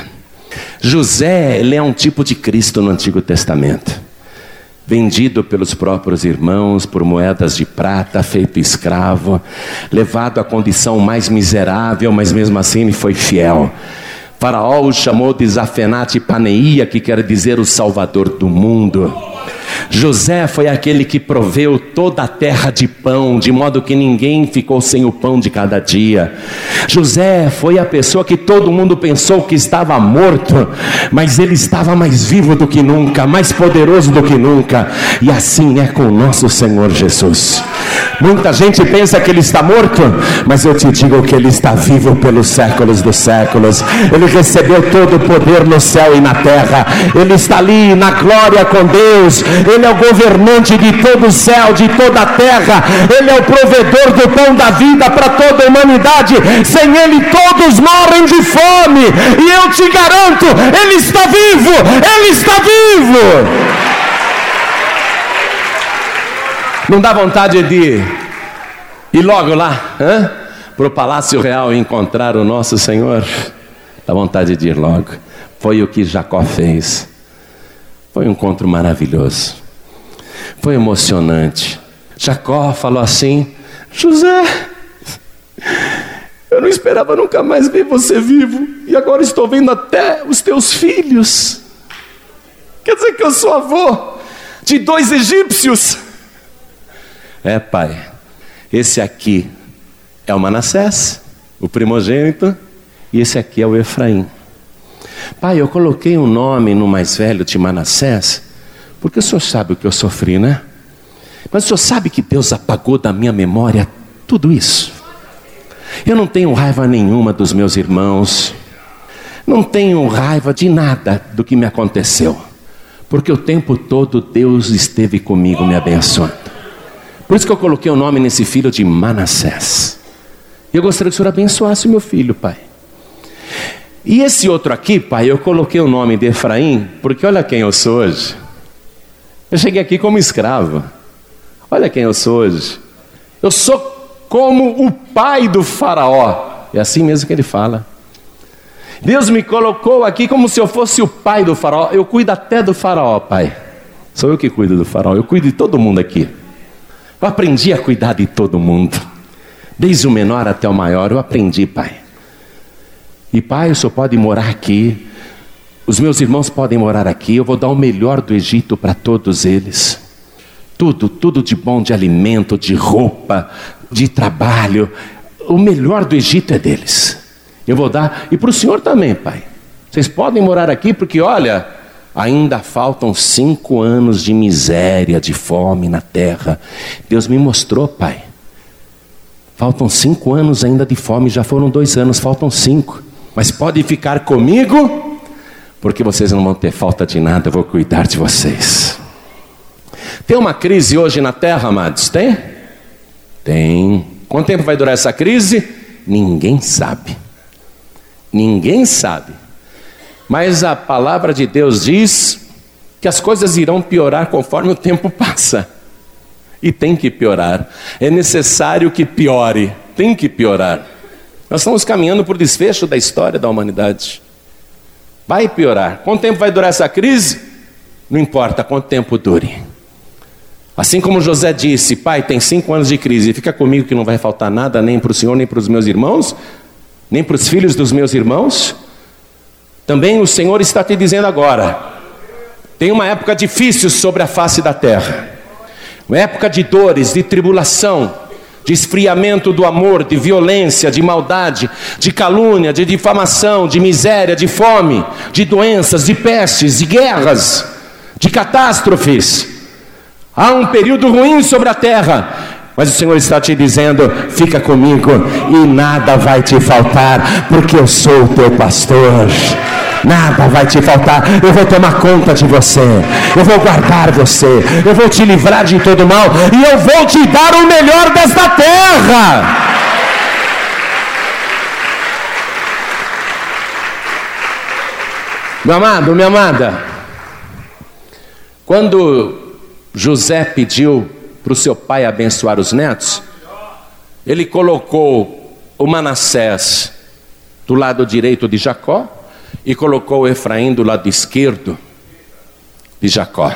José, ele é um tipo de Cristo no Antigo Testamento vendido pelos próprios irmãos por moedas de prata, feito escravo, levado à condição mais miserável, mas mesmo assim ele foi fiel. Faraó o chamou de Zafenate Paneia, que quer dizer o Salvador do mundo. José foi aquele que proveu toda a terra de pão, de modo que ninguém ficou sem o pão de cada dia. José foi a pessoa que todo mundo pensou que estava morto, mas ele estava mais vivo do que nunca, mais poderoso do que nunca. E assim é com o nosso Senhor Jesus. Muita gente pensa que ele está morto, mas eu te digo que ele está vivo pelos séculos dos séculos. Ele recebeu todo o poder no céu e na terra. Ele está ali na glória com Deus. Ele é o governante de todo o céu, de toda a terra. Ele é o provedor do pão da vida para toda a humanidade. Sem ele todos morrem de fome. E eu te garanto, ele está vivo. Ele está vivo. Não dá vontade de ir logo lá para o Palácio Real encontrar o nosso Senhor? Dá vontade de ir logo. Foi o que Jacó fez. Foi um encontro maravilhoso. Foi emocionante. Jacó falou assim: José, eu não esperava nunca mais ver você vivo, e agora estou vendo até os teus filhos. Quer dizer que eu sou avô de dois egípcios. É, pai, esse aqui é o Manassés, o primogênito, e esse aqui é o Efraim. Pai, eu coloquei um nome no mais velho de Manassés, porque o senhor sabe o que eu sofri, né? Mas o senhor sabe que Deus apagou da minha memória tudo isso. Eu não tenho raiva nenhuma dos meus irmãos, não tenho raiva de nada do que me aconteceu, porque o tempo todo Deus esteve comigo me abençoando. Por isso que eu coloquei o nome nesse filho de Manassés. E eu gostaria que o Senhor abençoasse o meu filho, pai. E esse outro aqui, pai, eu coloquei o nome de Efraim, porque olha quem eu sou hoje. Eu cheguei aqui como escravo. Olha quem eu sou hoje. Eu sou como o pai do Faraó. É assim mesmo que ele fala. Deus me colocou aqui como se eu fosse o pai do Faraó. Eu cuido até do Faraó, pai. Sou eu que cuido do Faraó. Eu cuido de todo mundo aqui. Eu aprendi a cuidar de todo mundo. Desde o menor até o maior, eu aprendi, pai. E pai, o senhor pode morar aqui. Os meus irmãos podem morar aqui. Eu vou dar o melhor do Egito para todos eles. Tudo, tudo de bom, de alimento, de roupa, de trabalho. O melhor do Egito é deles. Eu vou dar. E para o senhor também, pai. Vocês podem morar aqui porque, olha, Ainda faltam cinco anos de miséria, de fome na terra. Deus me mostrou, Pai. Faltam cinco anos ainda de fome, já foram dois anos, faltam cinco. Mas pode ficar comigo, porque vocês não vão ter falta de nada, eu vou cuidar de vocês. Tem uma crise hoje na terra, amados? Tem? Tem. Quanto tempo vai durar essa crise? Ninguém sabe. Ninguém sabe. Mas a palavra de Deus diz que as coisas irão piorar conforme o tempo passa. E tem que piorar. É necessário que piore. Tem que piorar. Nós estamos caminhando por desfecho da história da humanidade. Vai piorar. Quanto tempo vai durar essa crise? Não importa quanto tempo dure. Assim como José disse, pai, tem cinco anos de crise, fica comigo que não vai faltar nada, nem para o senhor, nem para os meus irmãos, nem para os filhos dos meus irmãos. Também o Senhor está te dizendo agora: Tem uma época difícil sobre a face da terra, uma época de dores, de tribulação, de esfriamento do amor, de violência, de maldade, de calúnia, de difamação, de miséria, de fome, de doenças, de pestes, de guerras, de catástrofes. Há um período ruim sobre a terra, mas o Senhor está te dizendo: fica comigo e nada vai te faltar, porque eu sou o teu pastor. Nada vai te faltar, eu vou tomar conta de você, eu vou guardar você, eu vou te livrar de todo mal. E eu vou te dar o melhor desta terra. Meu amado, minha amada, quando José pediu para o seu pai abençoar os netos, ele colocou o Manassés do lado direito de Jacó e colocou Efraim do lado esquerdo de Jacó.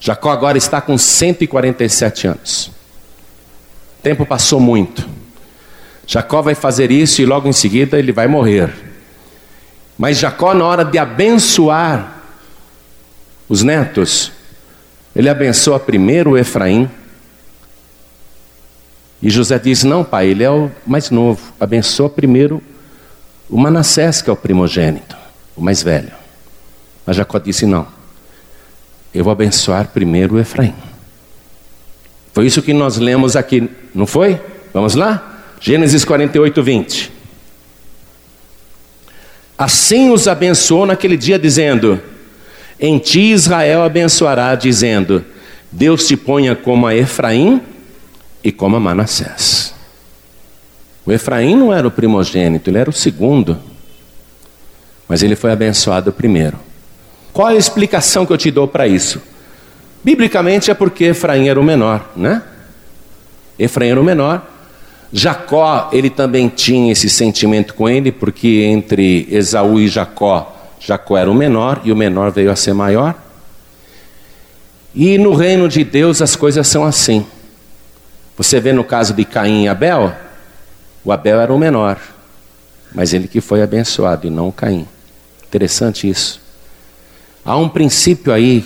Jacó agora está com 147 anos. O tempo passou muito. Jacó vai fazer isso e logo em seguida ele vai morrer. Mas Jacó, na hora de abençoar os netos, ele abençoa primeiro o Efraim. E José diz: Não, pai, ele é o mais novo. Abençoa primeiro o Manassés, que é o primogênito, o mais velho. Mas Jacó disse: Não, eu vou abençoar primeiro o Efraim. Foi isso que nós lemos aqui, não foi? Vamos lá? Gênesis 48, 20. Assim os abençoou naquele dia, dizendo: em ti Israel abençoará, dizendo: Deus te ponha como a Efraim e como a Manassés. O Efraim não era o primogênito, ele era o segundo. Mas ele foi abençoado primeiro. Qual a explicação que eu te dou para isso? Biblicamente é porque Efraim era o menor, né? Efraim era o menor. Jacó, ele também tinha esse sentimento com ele, porque entre Esaú e Jacó Jacó era o menor e o menor veio a ser maior. E no reino de Deus as coisas são assim. Você vê no caso de Caim e Abel, o Abel era o menor, mas ele que foi abençoado e não Caim. Interessante isso. Há um princípio aí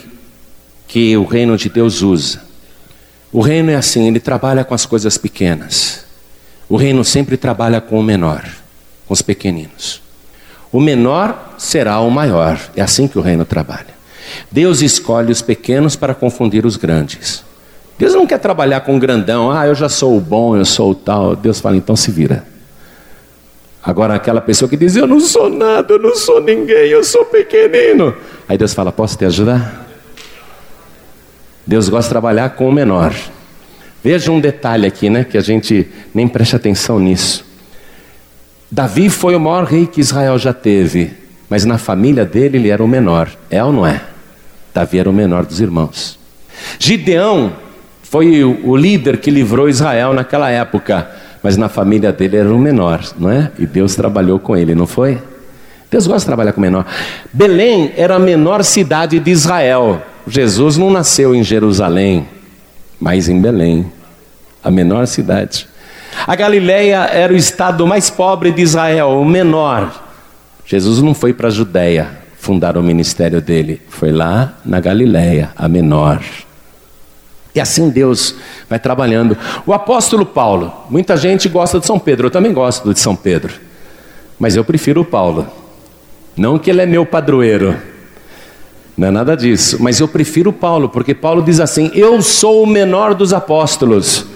que o reino de Deus usa. O reino é assim, ele trabalha com as coisas pequenas. O reino sempre trabalha com o menor, com os pequeninos. O menor será o maior. É assim que o reino trabalha. Deus escolhe os pequenos para confundir os grandes. Deus não quer trabalhar com grandão, ah, eu já sou o bom, eu sou o tal. Deus fala, então se vira. Agora, aquela pessoa que diz, eu não sou nada, eu não sou ninguém, eu sou pequenino. Aí Deus fala, posso te ajudar? Deus gosta de trabalhar com o menor. Veja um detalhe aqui, né, que a gente nem presta atenção nisso. Davi foi o maior rei que Israel já teve, mas na família dele ele era o menor. É ou não é? Davi era o menor dos irmãos. Gideão foi o líder que livrou Israel naquela época, mas na família dele era o menor, não é? E Deus trabalhou com ele, não foi? Deus gosta de trabalhar com o menor. Belém era a menor cidade de Israel. Jesus não nasceu em Jerusalém, mas em Belém, a menor cidade. A Galileia era o estado mais pobre de Israel, o menor. Jesus não foi para a Judéia fundar o ministério dele, foi lá na Galileia, a menor. E assim Deus vai trabalhando. O apóstolo Paulo, muita gente gosta de São Pedro, eu também gosto de São Pedro, mas eu prefiro o Paulo. Não que ele é meu padroeiro, não é nada disso, mas eu prefiro Paulo, porque Paulo diz assim: Eu sou o menor dos apóstolos.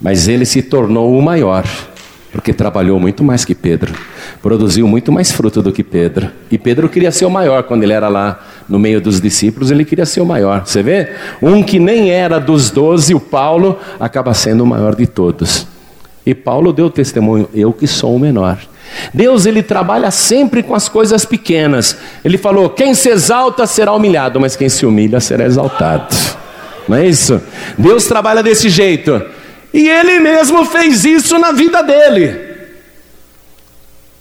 Mas ele se tornou o maior, porque trabalhou muito mais que Pedro, produziu muito mais fruto do que Pedro. E Pedro queria ser o maior quando ele era lá no meio dos discípulos, ele queria ser o maior. Você vê? Um que nem era dos doze, o Paulo, acaba sendo o maior de todos. E Paulo deu testemunho: eu que sou o menor. Deus ele trabalha sempre com as coisas pequenas. Ele falou: quem se exalta será humilhado, mas quem se humilha será exaltado. Não é isso? Deus trabalha desse jeito. E ele mesmo fez isso na vida dele.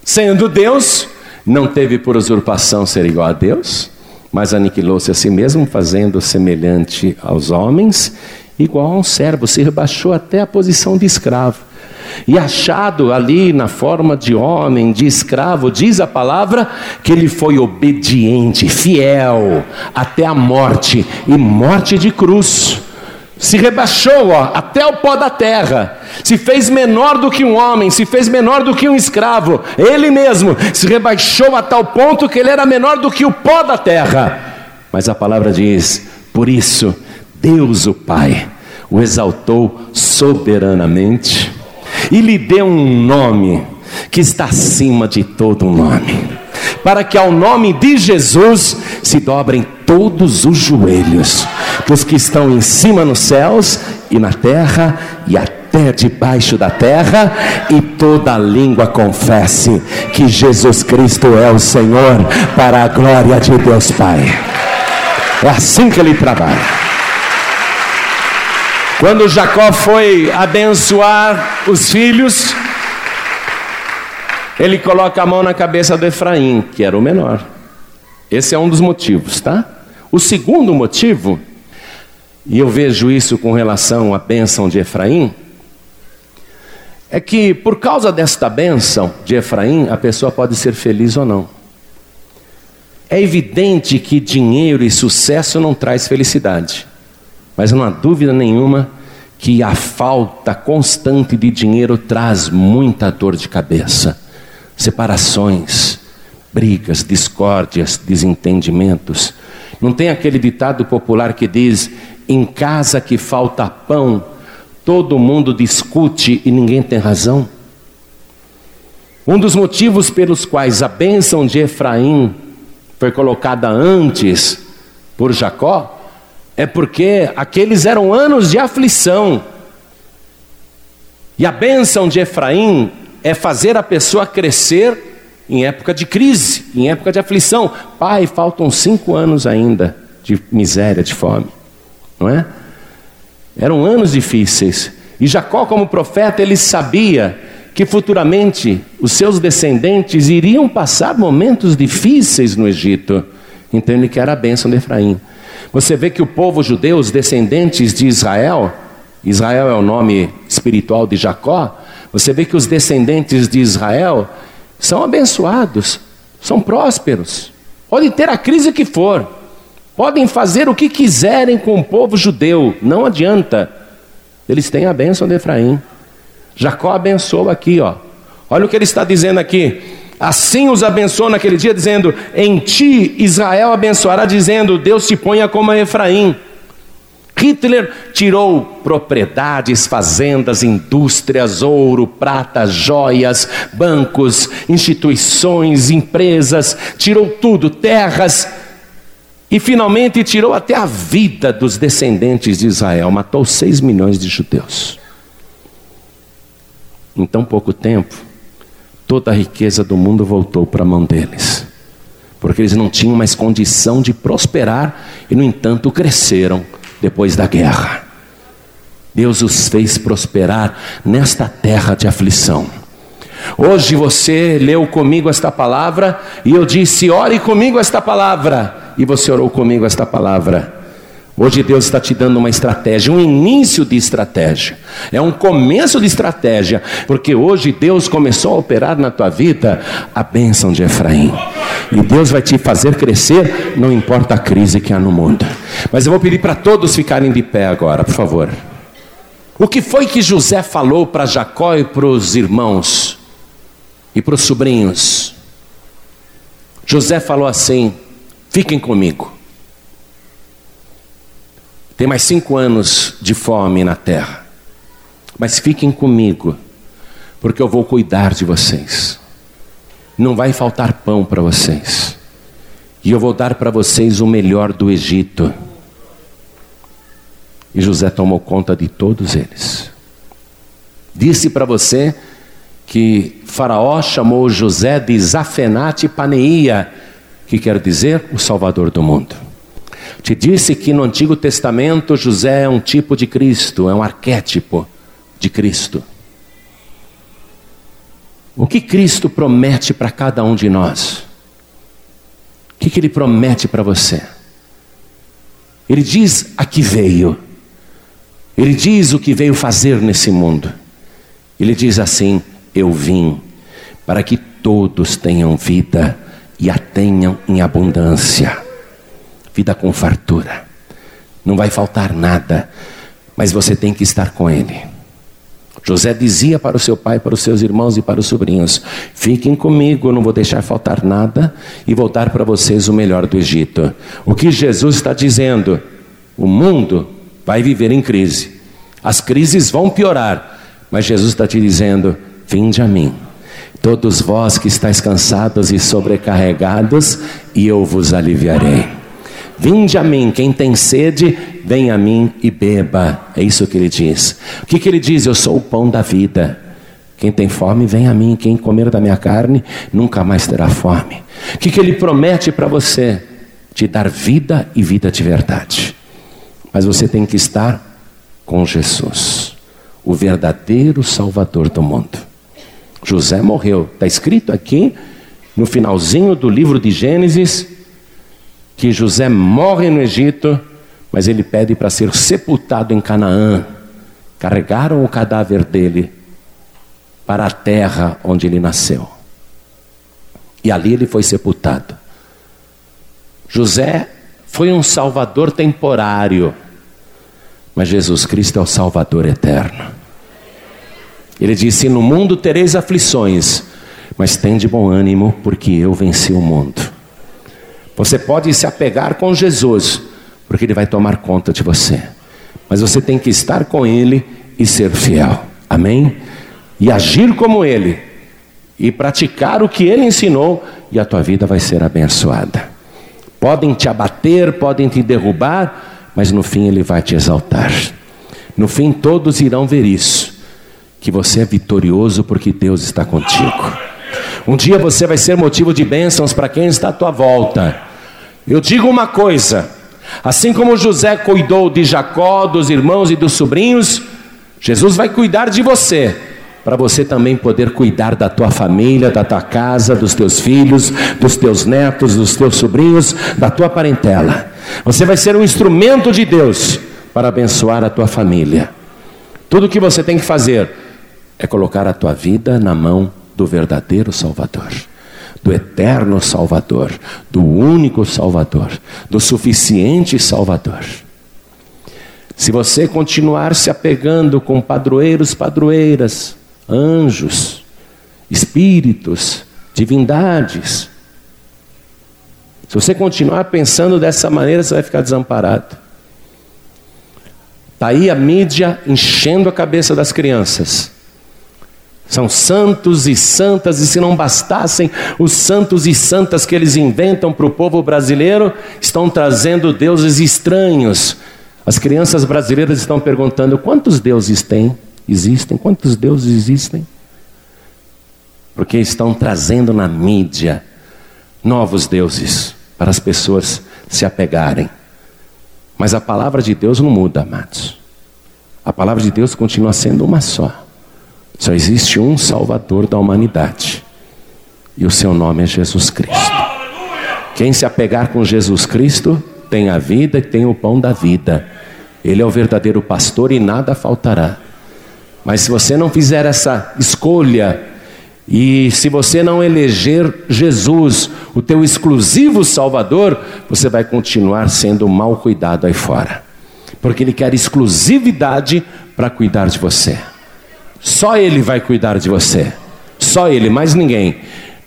Sendo Deus, não teve por usurpação ser igual a Deus, mas aniquilou-se a si mesmo, fazendo semelhante aos homens, igual a um servo, se rebaixou até a posição de escravo. E achado ali na forma de homem, de escravo, diz a palavra que ele foi obediente, fiel até a morte e morte de cruz. Se rebaixou ó, até o pó da terra, se fez menor do que um homem, se fez menor do que um escravo, ele mesmo se rebaixou a tal ponto que ele era menor do que o pó da terra. Mas a palavra diz: por isso, Deus o Pai o exaltou soberanamente e lhe deu um nome que está acima de todo nome, para que ao nome de Jesus se dobrem todos os joelhos, dos que estão em cima nos céus e na terra e até debaixo da terra, e toda língua confesse que Jesus Cristo é o Senhor, para a glória de Deus Pai. É assim que ele trabalha. Quando Jacó foi abençoar os filhos, ele coloca a mão na cabeça do Efraim, que era o menor. Esse é um dos motivos, tá? O segundo motivo, e eu vejo isso com relação à bênção de Efraim, é que por causa desta bênção de Efraim, a pessoa pode ser feliz ou não. É evidente que dinheiro e sucesso não traz felicidade. Mas não há dúvida nenhuma que a falta constante de dinheiro traz muita dor de cabeça, separações, brigas, discórdias, desentendimentos. Não tem aquele ditado popular que diz: em casa que falta pão, todo mundo discute e ninguém tem razão? Um dos motivos pelos quais a bênção de Efraim foi colocada antes por Jacó é porque aqueles eram anos de aflição. E a bênção de Efraim é fazer a pessoa crescer em época de crise, em época de aflição. Pai, faltam cinco anos ainda de miséria, de fome, não é? Eram anos difíceis. E Jacó, como profeta, ele sabia que futuramente os seus descendentes iriam passar momentos difíceis no Egito. Então ele quer a bênção de Efraim. Você vê que o povo judeu, os descendentes de Israel, Israel é o nome espiritual de Jacó, você vê que os descendentes de Israel são abençoados, são prósperos. Podem ter a crise que for, podem fazer o que quiserem com o povo judeu, não adianta. Eles têm a bênção de Efraim. Jacó abençoou aqui, ó. Olha o que ele está dizendo aqui. Assim os abençoou naquele dia, dizendo: Em ti Israel abençoará, dizendo: Deus te ponha como Efraim. Hitler tirou propriedades, fazendas, indústrias, ouro, prata, joias, bancos, instituições, empresas, tirou tudo, terras, e finalmente tirou até a vida dos descendentes de Israel, matou seis milhões de judeus. Em tão pouco tempo, toda a riqueza do mundo voltou para a mão deles, porque eles não tinham mais condição de prosperar e, no entanto, cresceram depois da guerra. Deus os fez prosperar nesta terra de aflição. Hoje você leu comigo esta palavra e eu disse: ore comigo esta palavra, e você orou comigo esta palavra. Hoje Deus está te dando uma estratégia, um início de estratégia, é um começo de estratégia, porque hoje Deus começou a operar na tua vida a bênção de Efraim, e Deus vai te fazer crescer, não importa a crise que há no mundo. Mas eu vou pedir para todos ficarem de pé agora, por favor. O que foi que José falou para Jacó e para os irmãos e para os sobrinhos? José falou assim: fiquem comigo. Tem mais cinco anos de fome na terra. Mas fiquem comigo, porque eu vou cuidar de vocês. Não vai faltar pão para vocês. E eu vou dar para vocês o melhor do Egito. E José tomou conta de todos eles. Disse para você que Faraó chamou José de Zafenate Paneia, que quer dizer o Salvador do mundo. Te disse que no Antigo Testamento José é um tipo de Cristo, é um arquétipo de Cristo. O que Cristo promete para cada um de nós? O que, que Ele promete para você? Ele diz a que veio, Ele diz o que veio fazer nesse mundo. Ele diz assim: Eu vim para que todos tenham vida e a tenham em abundância vida com fartura. Não vai faltar nada, mas você tem que estar com Ele. José dizia para o seu pai, para os seus irmãos e para os sobrinhos: Fiquem comigo, eu não vou deixar faltar nada e voltar para vocês o melhor do Egito. O que Jesus está dizendo? O mundo vai viver em crise, as crises vão piorar, mas Jesus está te dizendo: Vinde a mim, todos vós que estáis cansados e sobrecarregados, e eu vos aliviarei. Vinde a mim, quem tem sede, vem a mim e beba. É isso que ele diz. O que, que ele diz? Eu sou o pão da vida. Quem tem fome, vem a mim. Quem comer da minha carne, nunca mais terá fome. O que, que ele promete para você? Te dar vida e vida de verdade. Mas você tem que estar com Jesus, o verdadeiro Salvador do mundo. José morreu, está escrito aqui no finalzinho do livro de Gênesis que José morre no Egito, mas ele pede para ser sepultado em Canaã. Carregaram o cadáver dele para a terra onde ele nasceu. E ali ele foi sepultado. José foi um salvador temporário, mas Jesus Cristo é o salvador eterno. Ele disse: No mundo tereis aflições, mas tende bom ânimo, porque eu venci o mundo. Você pode se apegar com Jesus, porque Ele vai tomar conta de você. Mas você tem que estar com Ele e ser fiel. Amém? E agir como Ele. E praticar o que Ele ensinou, e a tua vida vai ser abençoada. Podem te abater, podem te derrubar, mas no fim Ele vai te exaltar. No fim todos irão ver isso, que você é vitorioso porque Deus está contigo. Um dia você vai ser motivo de bênçãos para quem está à tua volta. Eu digo uma coisa: assim como José cuidou de Jacó, dos irmãos e dos sobrinhos, Jesus vai cuidar de você, para você também poder cuidar da tua família, da tua casa, dos teus filhos, dos teus netos, dos teus sobrinhos, da tua parentela. Você vai ser um instrumento de Deus para abençoar a tua família. Tudo o que você tem que fazer é colocar a tua vida na mão do verdadeiro Salvador do eterno Salvador, do único Salvador, do suficiente Salvador. Se você continuar se apegando com padroeiros, padroeiras, anjos, espíritos, divindades, se você continuar pensando dessa maneira, você vai ficar desamparado. Está aí a mídia enchendo a cabeça das crianças. São santos e santas, e se não bastassem os santos e santas que eles inventam para o povo brasileiro, estão trazendo deuses estranhos. As crianças brasileiras estão perguntando: quantos deuses tem? Existem? Quantos deuses existem? Porque estão trazendo na mídia novos deuses para as pessoas se apegarem. Mas a palavra de Deus não muda, amados. A palavra de Deus continua sendo uma só. Só existe um Salvador da humanidade. E o seu nome é Jesus Cristo. Quem se apegar com Jesus Cristo tem a vida e tem o pão da vida. Ele é o verdadeiro pastor e nada faltará. Mas se você não fizer essa escolha, e se você não eleger Jesus, o teu exclusivo Salvador, você vai continuar sendo mal cuidado aí fora. Porque Ele quer exclusividade para cuidar de você. Só Ele vai cuidar de você. Só Ele, mais ninguém.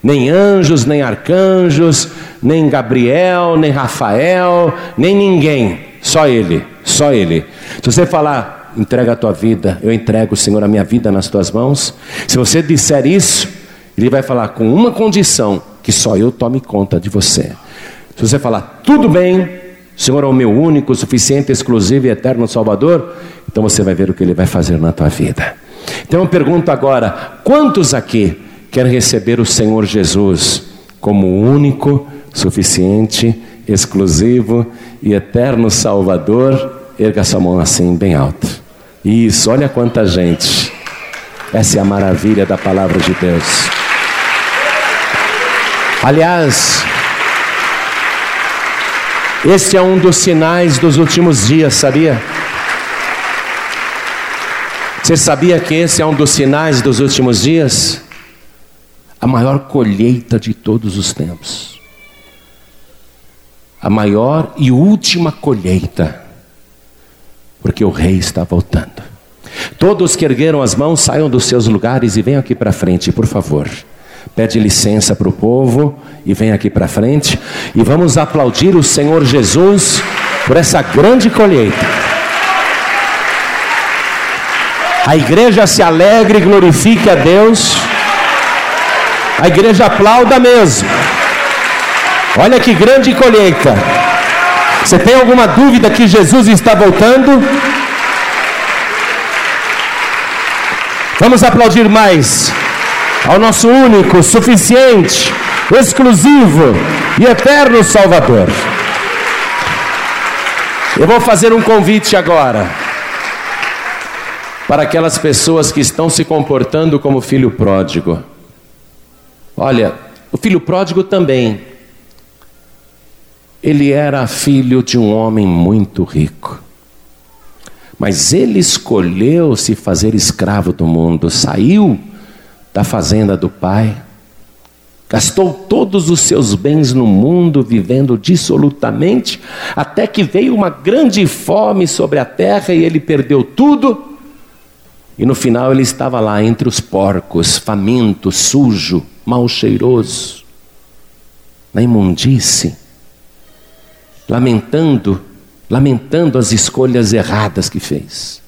Nem anjos, nem arcanjos, nem Gabriel, nem Rafael, nem ninguém. Só Ele, só Ele. Se você falar, entrega a tua vida, eu entrego, Senhor, a minha vida nas tuas mãos. Se você disser isso, Ele vai falar com uma condição: que só eu tome conta de você. Se você falar, tudo bem, Senhor é o meu único, suficiente, exclusivo e eterno Salvador, então você vai ver o que Ele vai fazer na tua vida. Então eu pergunto agora: quantos aqui querem receber o Senhor Jesus como único, suficiente, exclusivo e eterno Salvador? Erga sua mão assim, bem alto. Isso, olha quanta gente. Essa é a maravilha da palavra de Deus. Aliás, esse é um dos sinais dos últimos dias, sabia? Você sabia que esse é um dos sinais dos últimos dias? A maior colheita de todos os tempos. A maior e última colheita. Porque o rei está voltando. Todos que ergueram as mãos saiam dos seus lugares e venham aqui para frente, por favor. Pede licença para o povo e vem aqui para frente. E vamos aplaudir o Senhor Jesus por essa grande colheita. A igreja se alegre e glorifique a Deus. A igreja aplauda mesmo. Olha que grande colheita. Você tem alguma dúvida que Jesus está voltando? Vamos aplaudir mais ao nosso único, suficiente, exclusivo e eterno Salvador. Eu vou fazer um convite agora para aquelas pessoas que estão se comportando como filho pródigo. Olha, o filho pródigo também. Ele era filho de um homem muito rico. Mas ele escolheu se fazer escravo do mundo, saiu da fazenda do pai, gastou todos os seus bens no mundo, vivendo dissolutamente, até que veio uma grande fome sobre a terra e ele perdeu tudo e no final ele estava lá entre os porcos, faminto, sujo, mal cheiroso, na imundície, lamentando, lamentando as escolhas erradas que fez.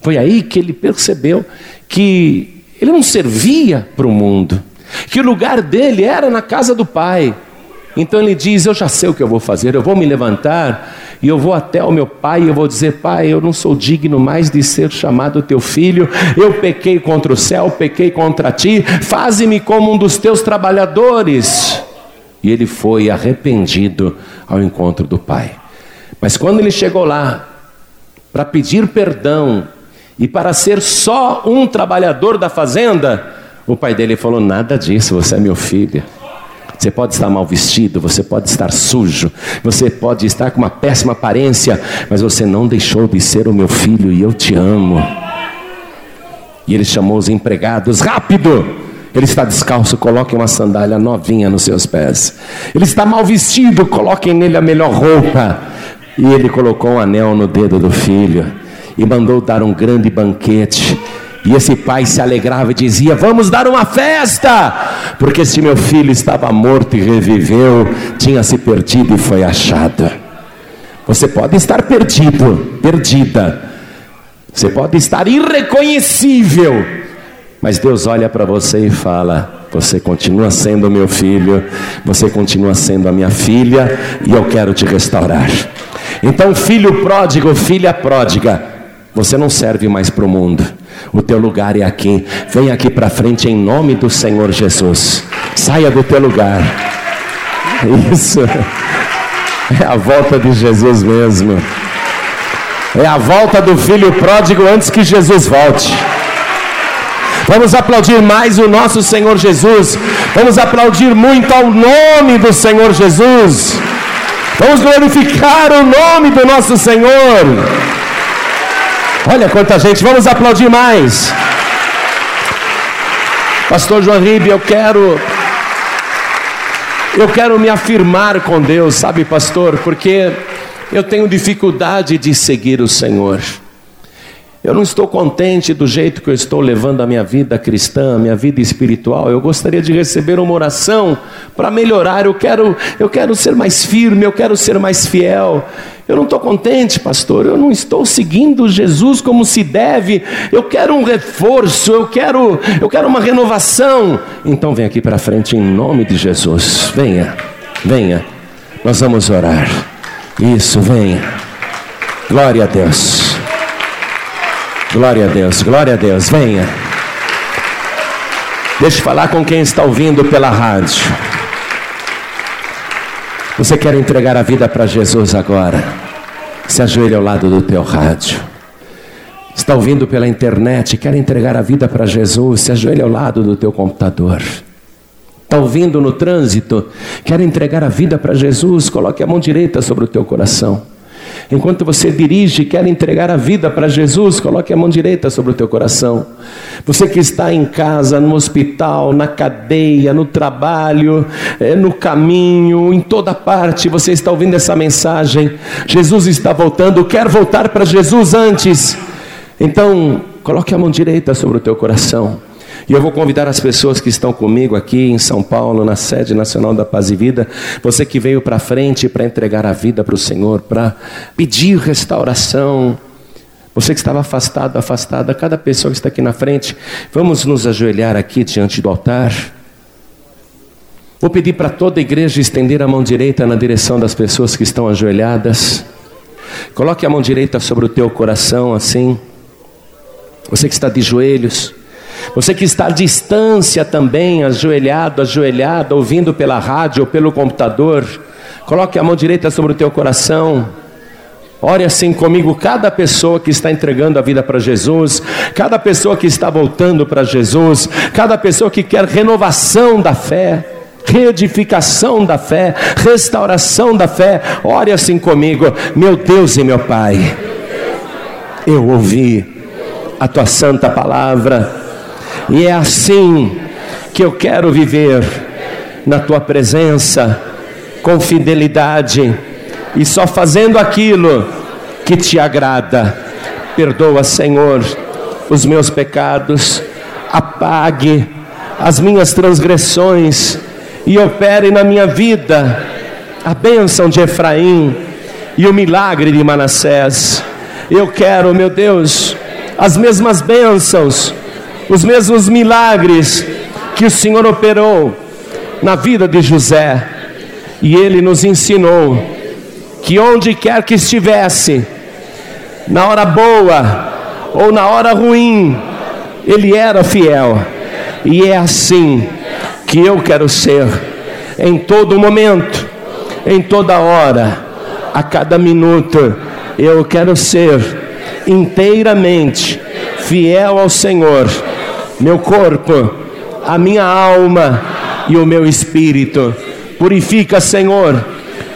Foi aí que ele percebeu que ele não servia para o mundo, que o lugar dele era na casa do Pai. Então ele diz: Eu já sei o que eu vou fazer, eu vou me levantar e eu vou até o meu pai e eu vou dizer: Pai, eu não sou digno mais de ser chamado teu filho, eu pequei contra o céu, pequei contra ti, faze-me como um dos teus trabalhadores. E ele foi arrependido ao encontro do pai. Mas quando ele chegou lá para pedir perdão e para ser só um trabalhador da fazenda, o pai dele falou: Nada disso, você é meu filho. Você pode estar mal vestido, você pode estar sujo, você pode estar com uma péssima aparência, mas você não deixou de ser o meu filho e eu te amo. E ele chamou os empregados: rápido! Ele está descalço, coloquem uma sandália novinha nos seus pés. Ele está mal vestido, coloquem nele a melhor roupa. E ele colocou um anel no dedo do filho e mandou dar um grande banquete. E esse pai se alegrava e dizia: Vamos dar uma festa, porque esse meu filho estava morto e reviveu, tinha se perdido e foi achado. Você pode estar perdido, perdida, você pode estar irreconhecível, mas Deus olha para você e fala: Você continua sendo meu filho, você continua sendo a minha filha, e eu quero te restaurar. Então, filho pródigo, filha pródiga, você não serve mais para o mundo. O teu lugar é aqui. Vem aqui para frente em nome do Senhor Jesus. Saia do teu lugar. Isso. É a volta de Jesus mesmo. É a volta do filho pródigo antes que Jesus volte. Vamos aplaudir mais o nosso Senhor Jesus. Vamos aplaudir muito ao nome do Senhor Jesus. Vamos glorificar o nome do nosso Senhor. Olha quanta gente, vamos aplaudir mais. Pastor João Ribe, eu quero eu quero me afirmar com Deus, sabe, pastor, porque eu tenho dificuldade de seguir o Senhor. Eu não estou contente do jeito que eu estou levando a minha vida cristã, a minha vida espiritual. Eu gostaria de receber uma oração para melhorar. Eu quero, eu quero ser mais firme, eu quero ser mais fiel. Eu não estou contente, pastor. Eu não estou seguindo Jesus como se deve. Eu quero um reforço. Eu quero, eu quero uma renovação. Então vem aqui para frente em nome de Jesus. Venha, venha. Nós vamos orar. Isso, venha. Glória a Deus. Glória a Deus, glória a Deus, venha. Deixa eu falar com quem está ouvindo pela rádio. Você quer entregar a vida para Jesus agora? Se ajoelhe ao lado do teu rádio. Está ouvindo pela internet, quer entregar a vida para Jesus? Se ajoelhe ao lado do teu computador. Está ouvindo no trânsito, quer entregar a vida para Jesus? Coloque a mão direita sobre o teu coração. Enquanto você dirige quer entregar a vida para Jesus, coloque a mão direita sobre o teu coração. Você que está em casa, no hospital, na cadeia, no trabalho, eh, no caminho, em toda parte, você está ouvindo essa mensagem. Jesus está voltando, quer voltar para Jesus antes. Então, coloque a mão direita sobre o teu coração. E eu vou convidar as pessoas que estão comigo aqui em São Paulo, na sede nacional da Paz e Vida, você que veio para frente para entregar a vida para o Senhor, para pedir restauração. Você que estava afastado, afastada, cada pessoa que está aqui na frente, vamos nos ajoelhar aqui diante do altar. Vou pedir para toda a igreja estender a mão direita na direção das pessoas que estão ajoelhadas. Coloque a mão direita sobre o teu coração, assim. Você que está de joelhos. Você que está à distância também, ajoelhado, ajoelhado, ouvindo pela rádio ou pelo computador, coloque a mão direita sobre o teu coração. Ore assim comigo, cada pessoa que está entregando a vida para Jesus, cada pessoa que está voltando para Jesus, cada pessoa que quer renovação da fé, reedificação da fé, restauração da fé. Ore assim comigo, meu Deus e meu Pai. Eu ouvi a tua santa palavra e é assim que eu quero viver na tua presença, com fidelidade e só fazendo aquilo que te agrada. Perdoa, Senhor, os meus pecados, apague as minhas transgressões e opere na minha vida a bênção de Efraim e o milagre de Manassés. Eu quero, meu Deus, as mesmas bênçãos os mesmos milagres que o Senhor operou na vida de José. E ele nos ensinou que onde quer que estivesse, na hora boa ou na hora ruim, ele era fiel. E é assim que eu quero ser em todo momento, em toda hora, a cada minuto. Eu quero ser inteiramente fiel ao Senhor meu corpo, a minha alma e o meu espírito. Purifica, Senhor,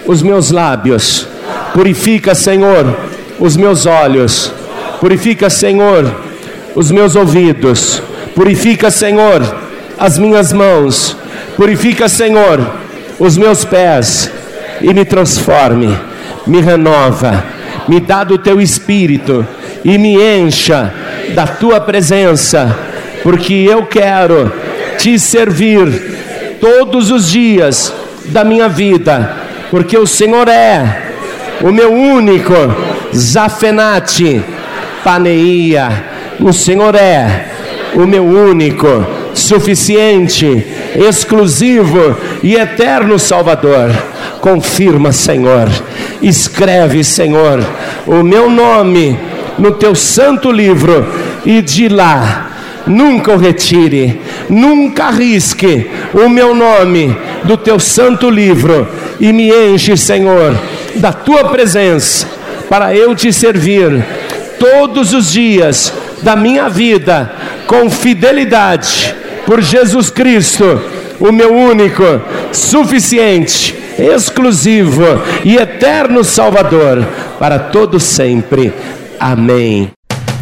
os meus lábios. Purifica, Senhor, os meus olhos. Purifica, Senhor, os meus ouvidos. Purifica, Senhor, as minhas mãos. Purifica, Senhor, os meus pés e me transforme, me renova, me dá do teu espírito e me encha da tua presença porque eu quero te servir todos os dias da minha vida, porque o Senhor é o meu único Zafenate Paneia, o Senhor é o meu único, suficiente, exclusivo e eterno Salvador. Confirma, Senhor, escreve, Senhor, o meu nome no teu santo livro e de lá nunca o retire, nunca arrisque o meu nome do teu santo livro e me enche, Senhor, da tua presença para eu te servir todos os dias da minha vida com fidelidade por Jesus Cristo, o meu único, suficiente, exclusivo e eterno Salvador para todo sempre. Amém.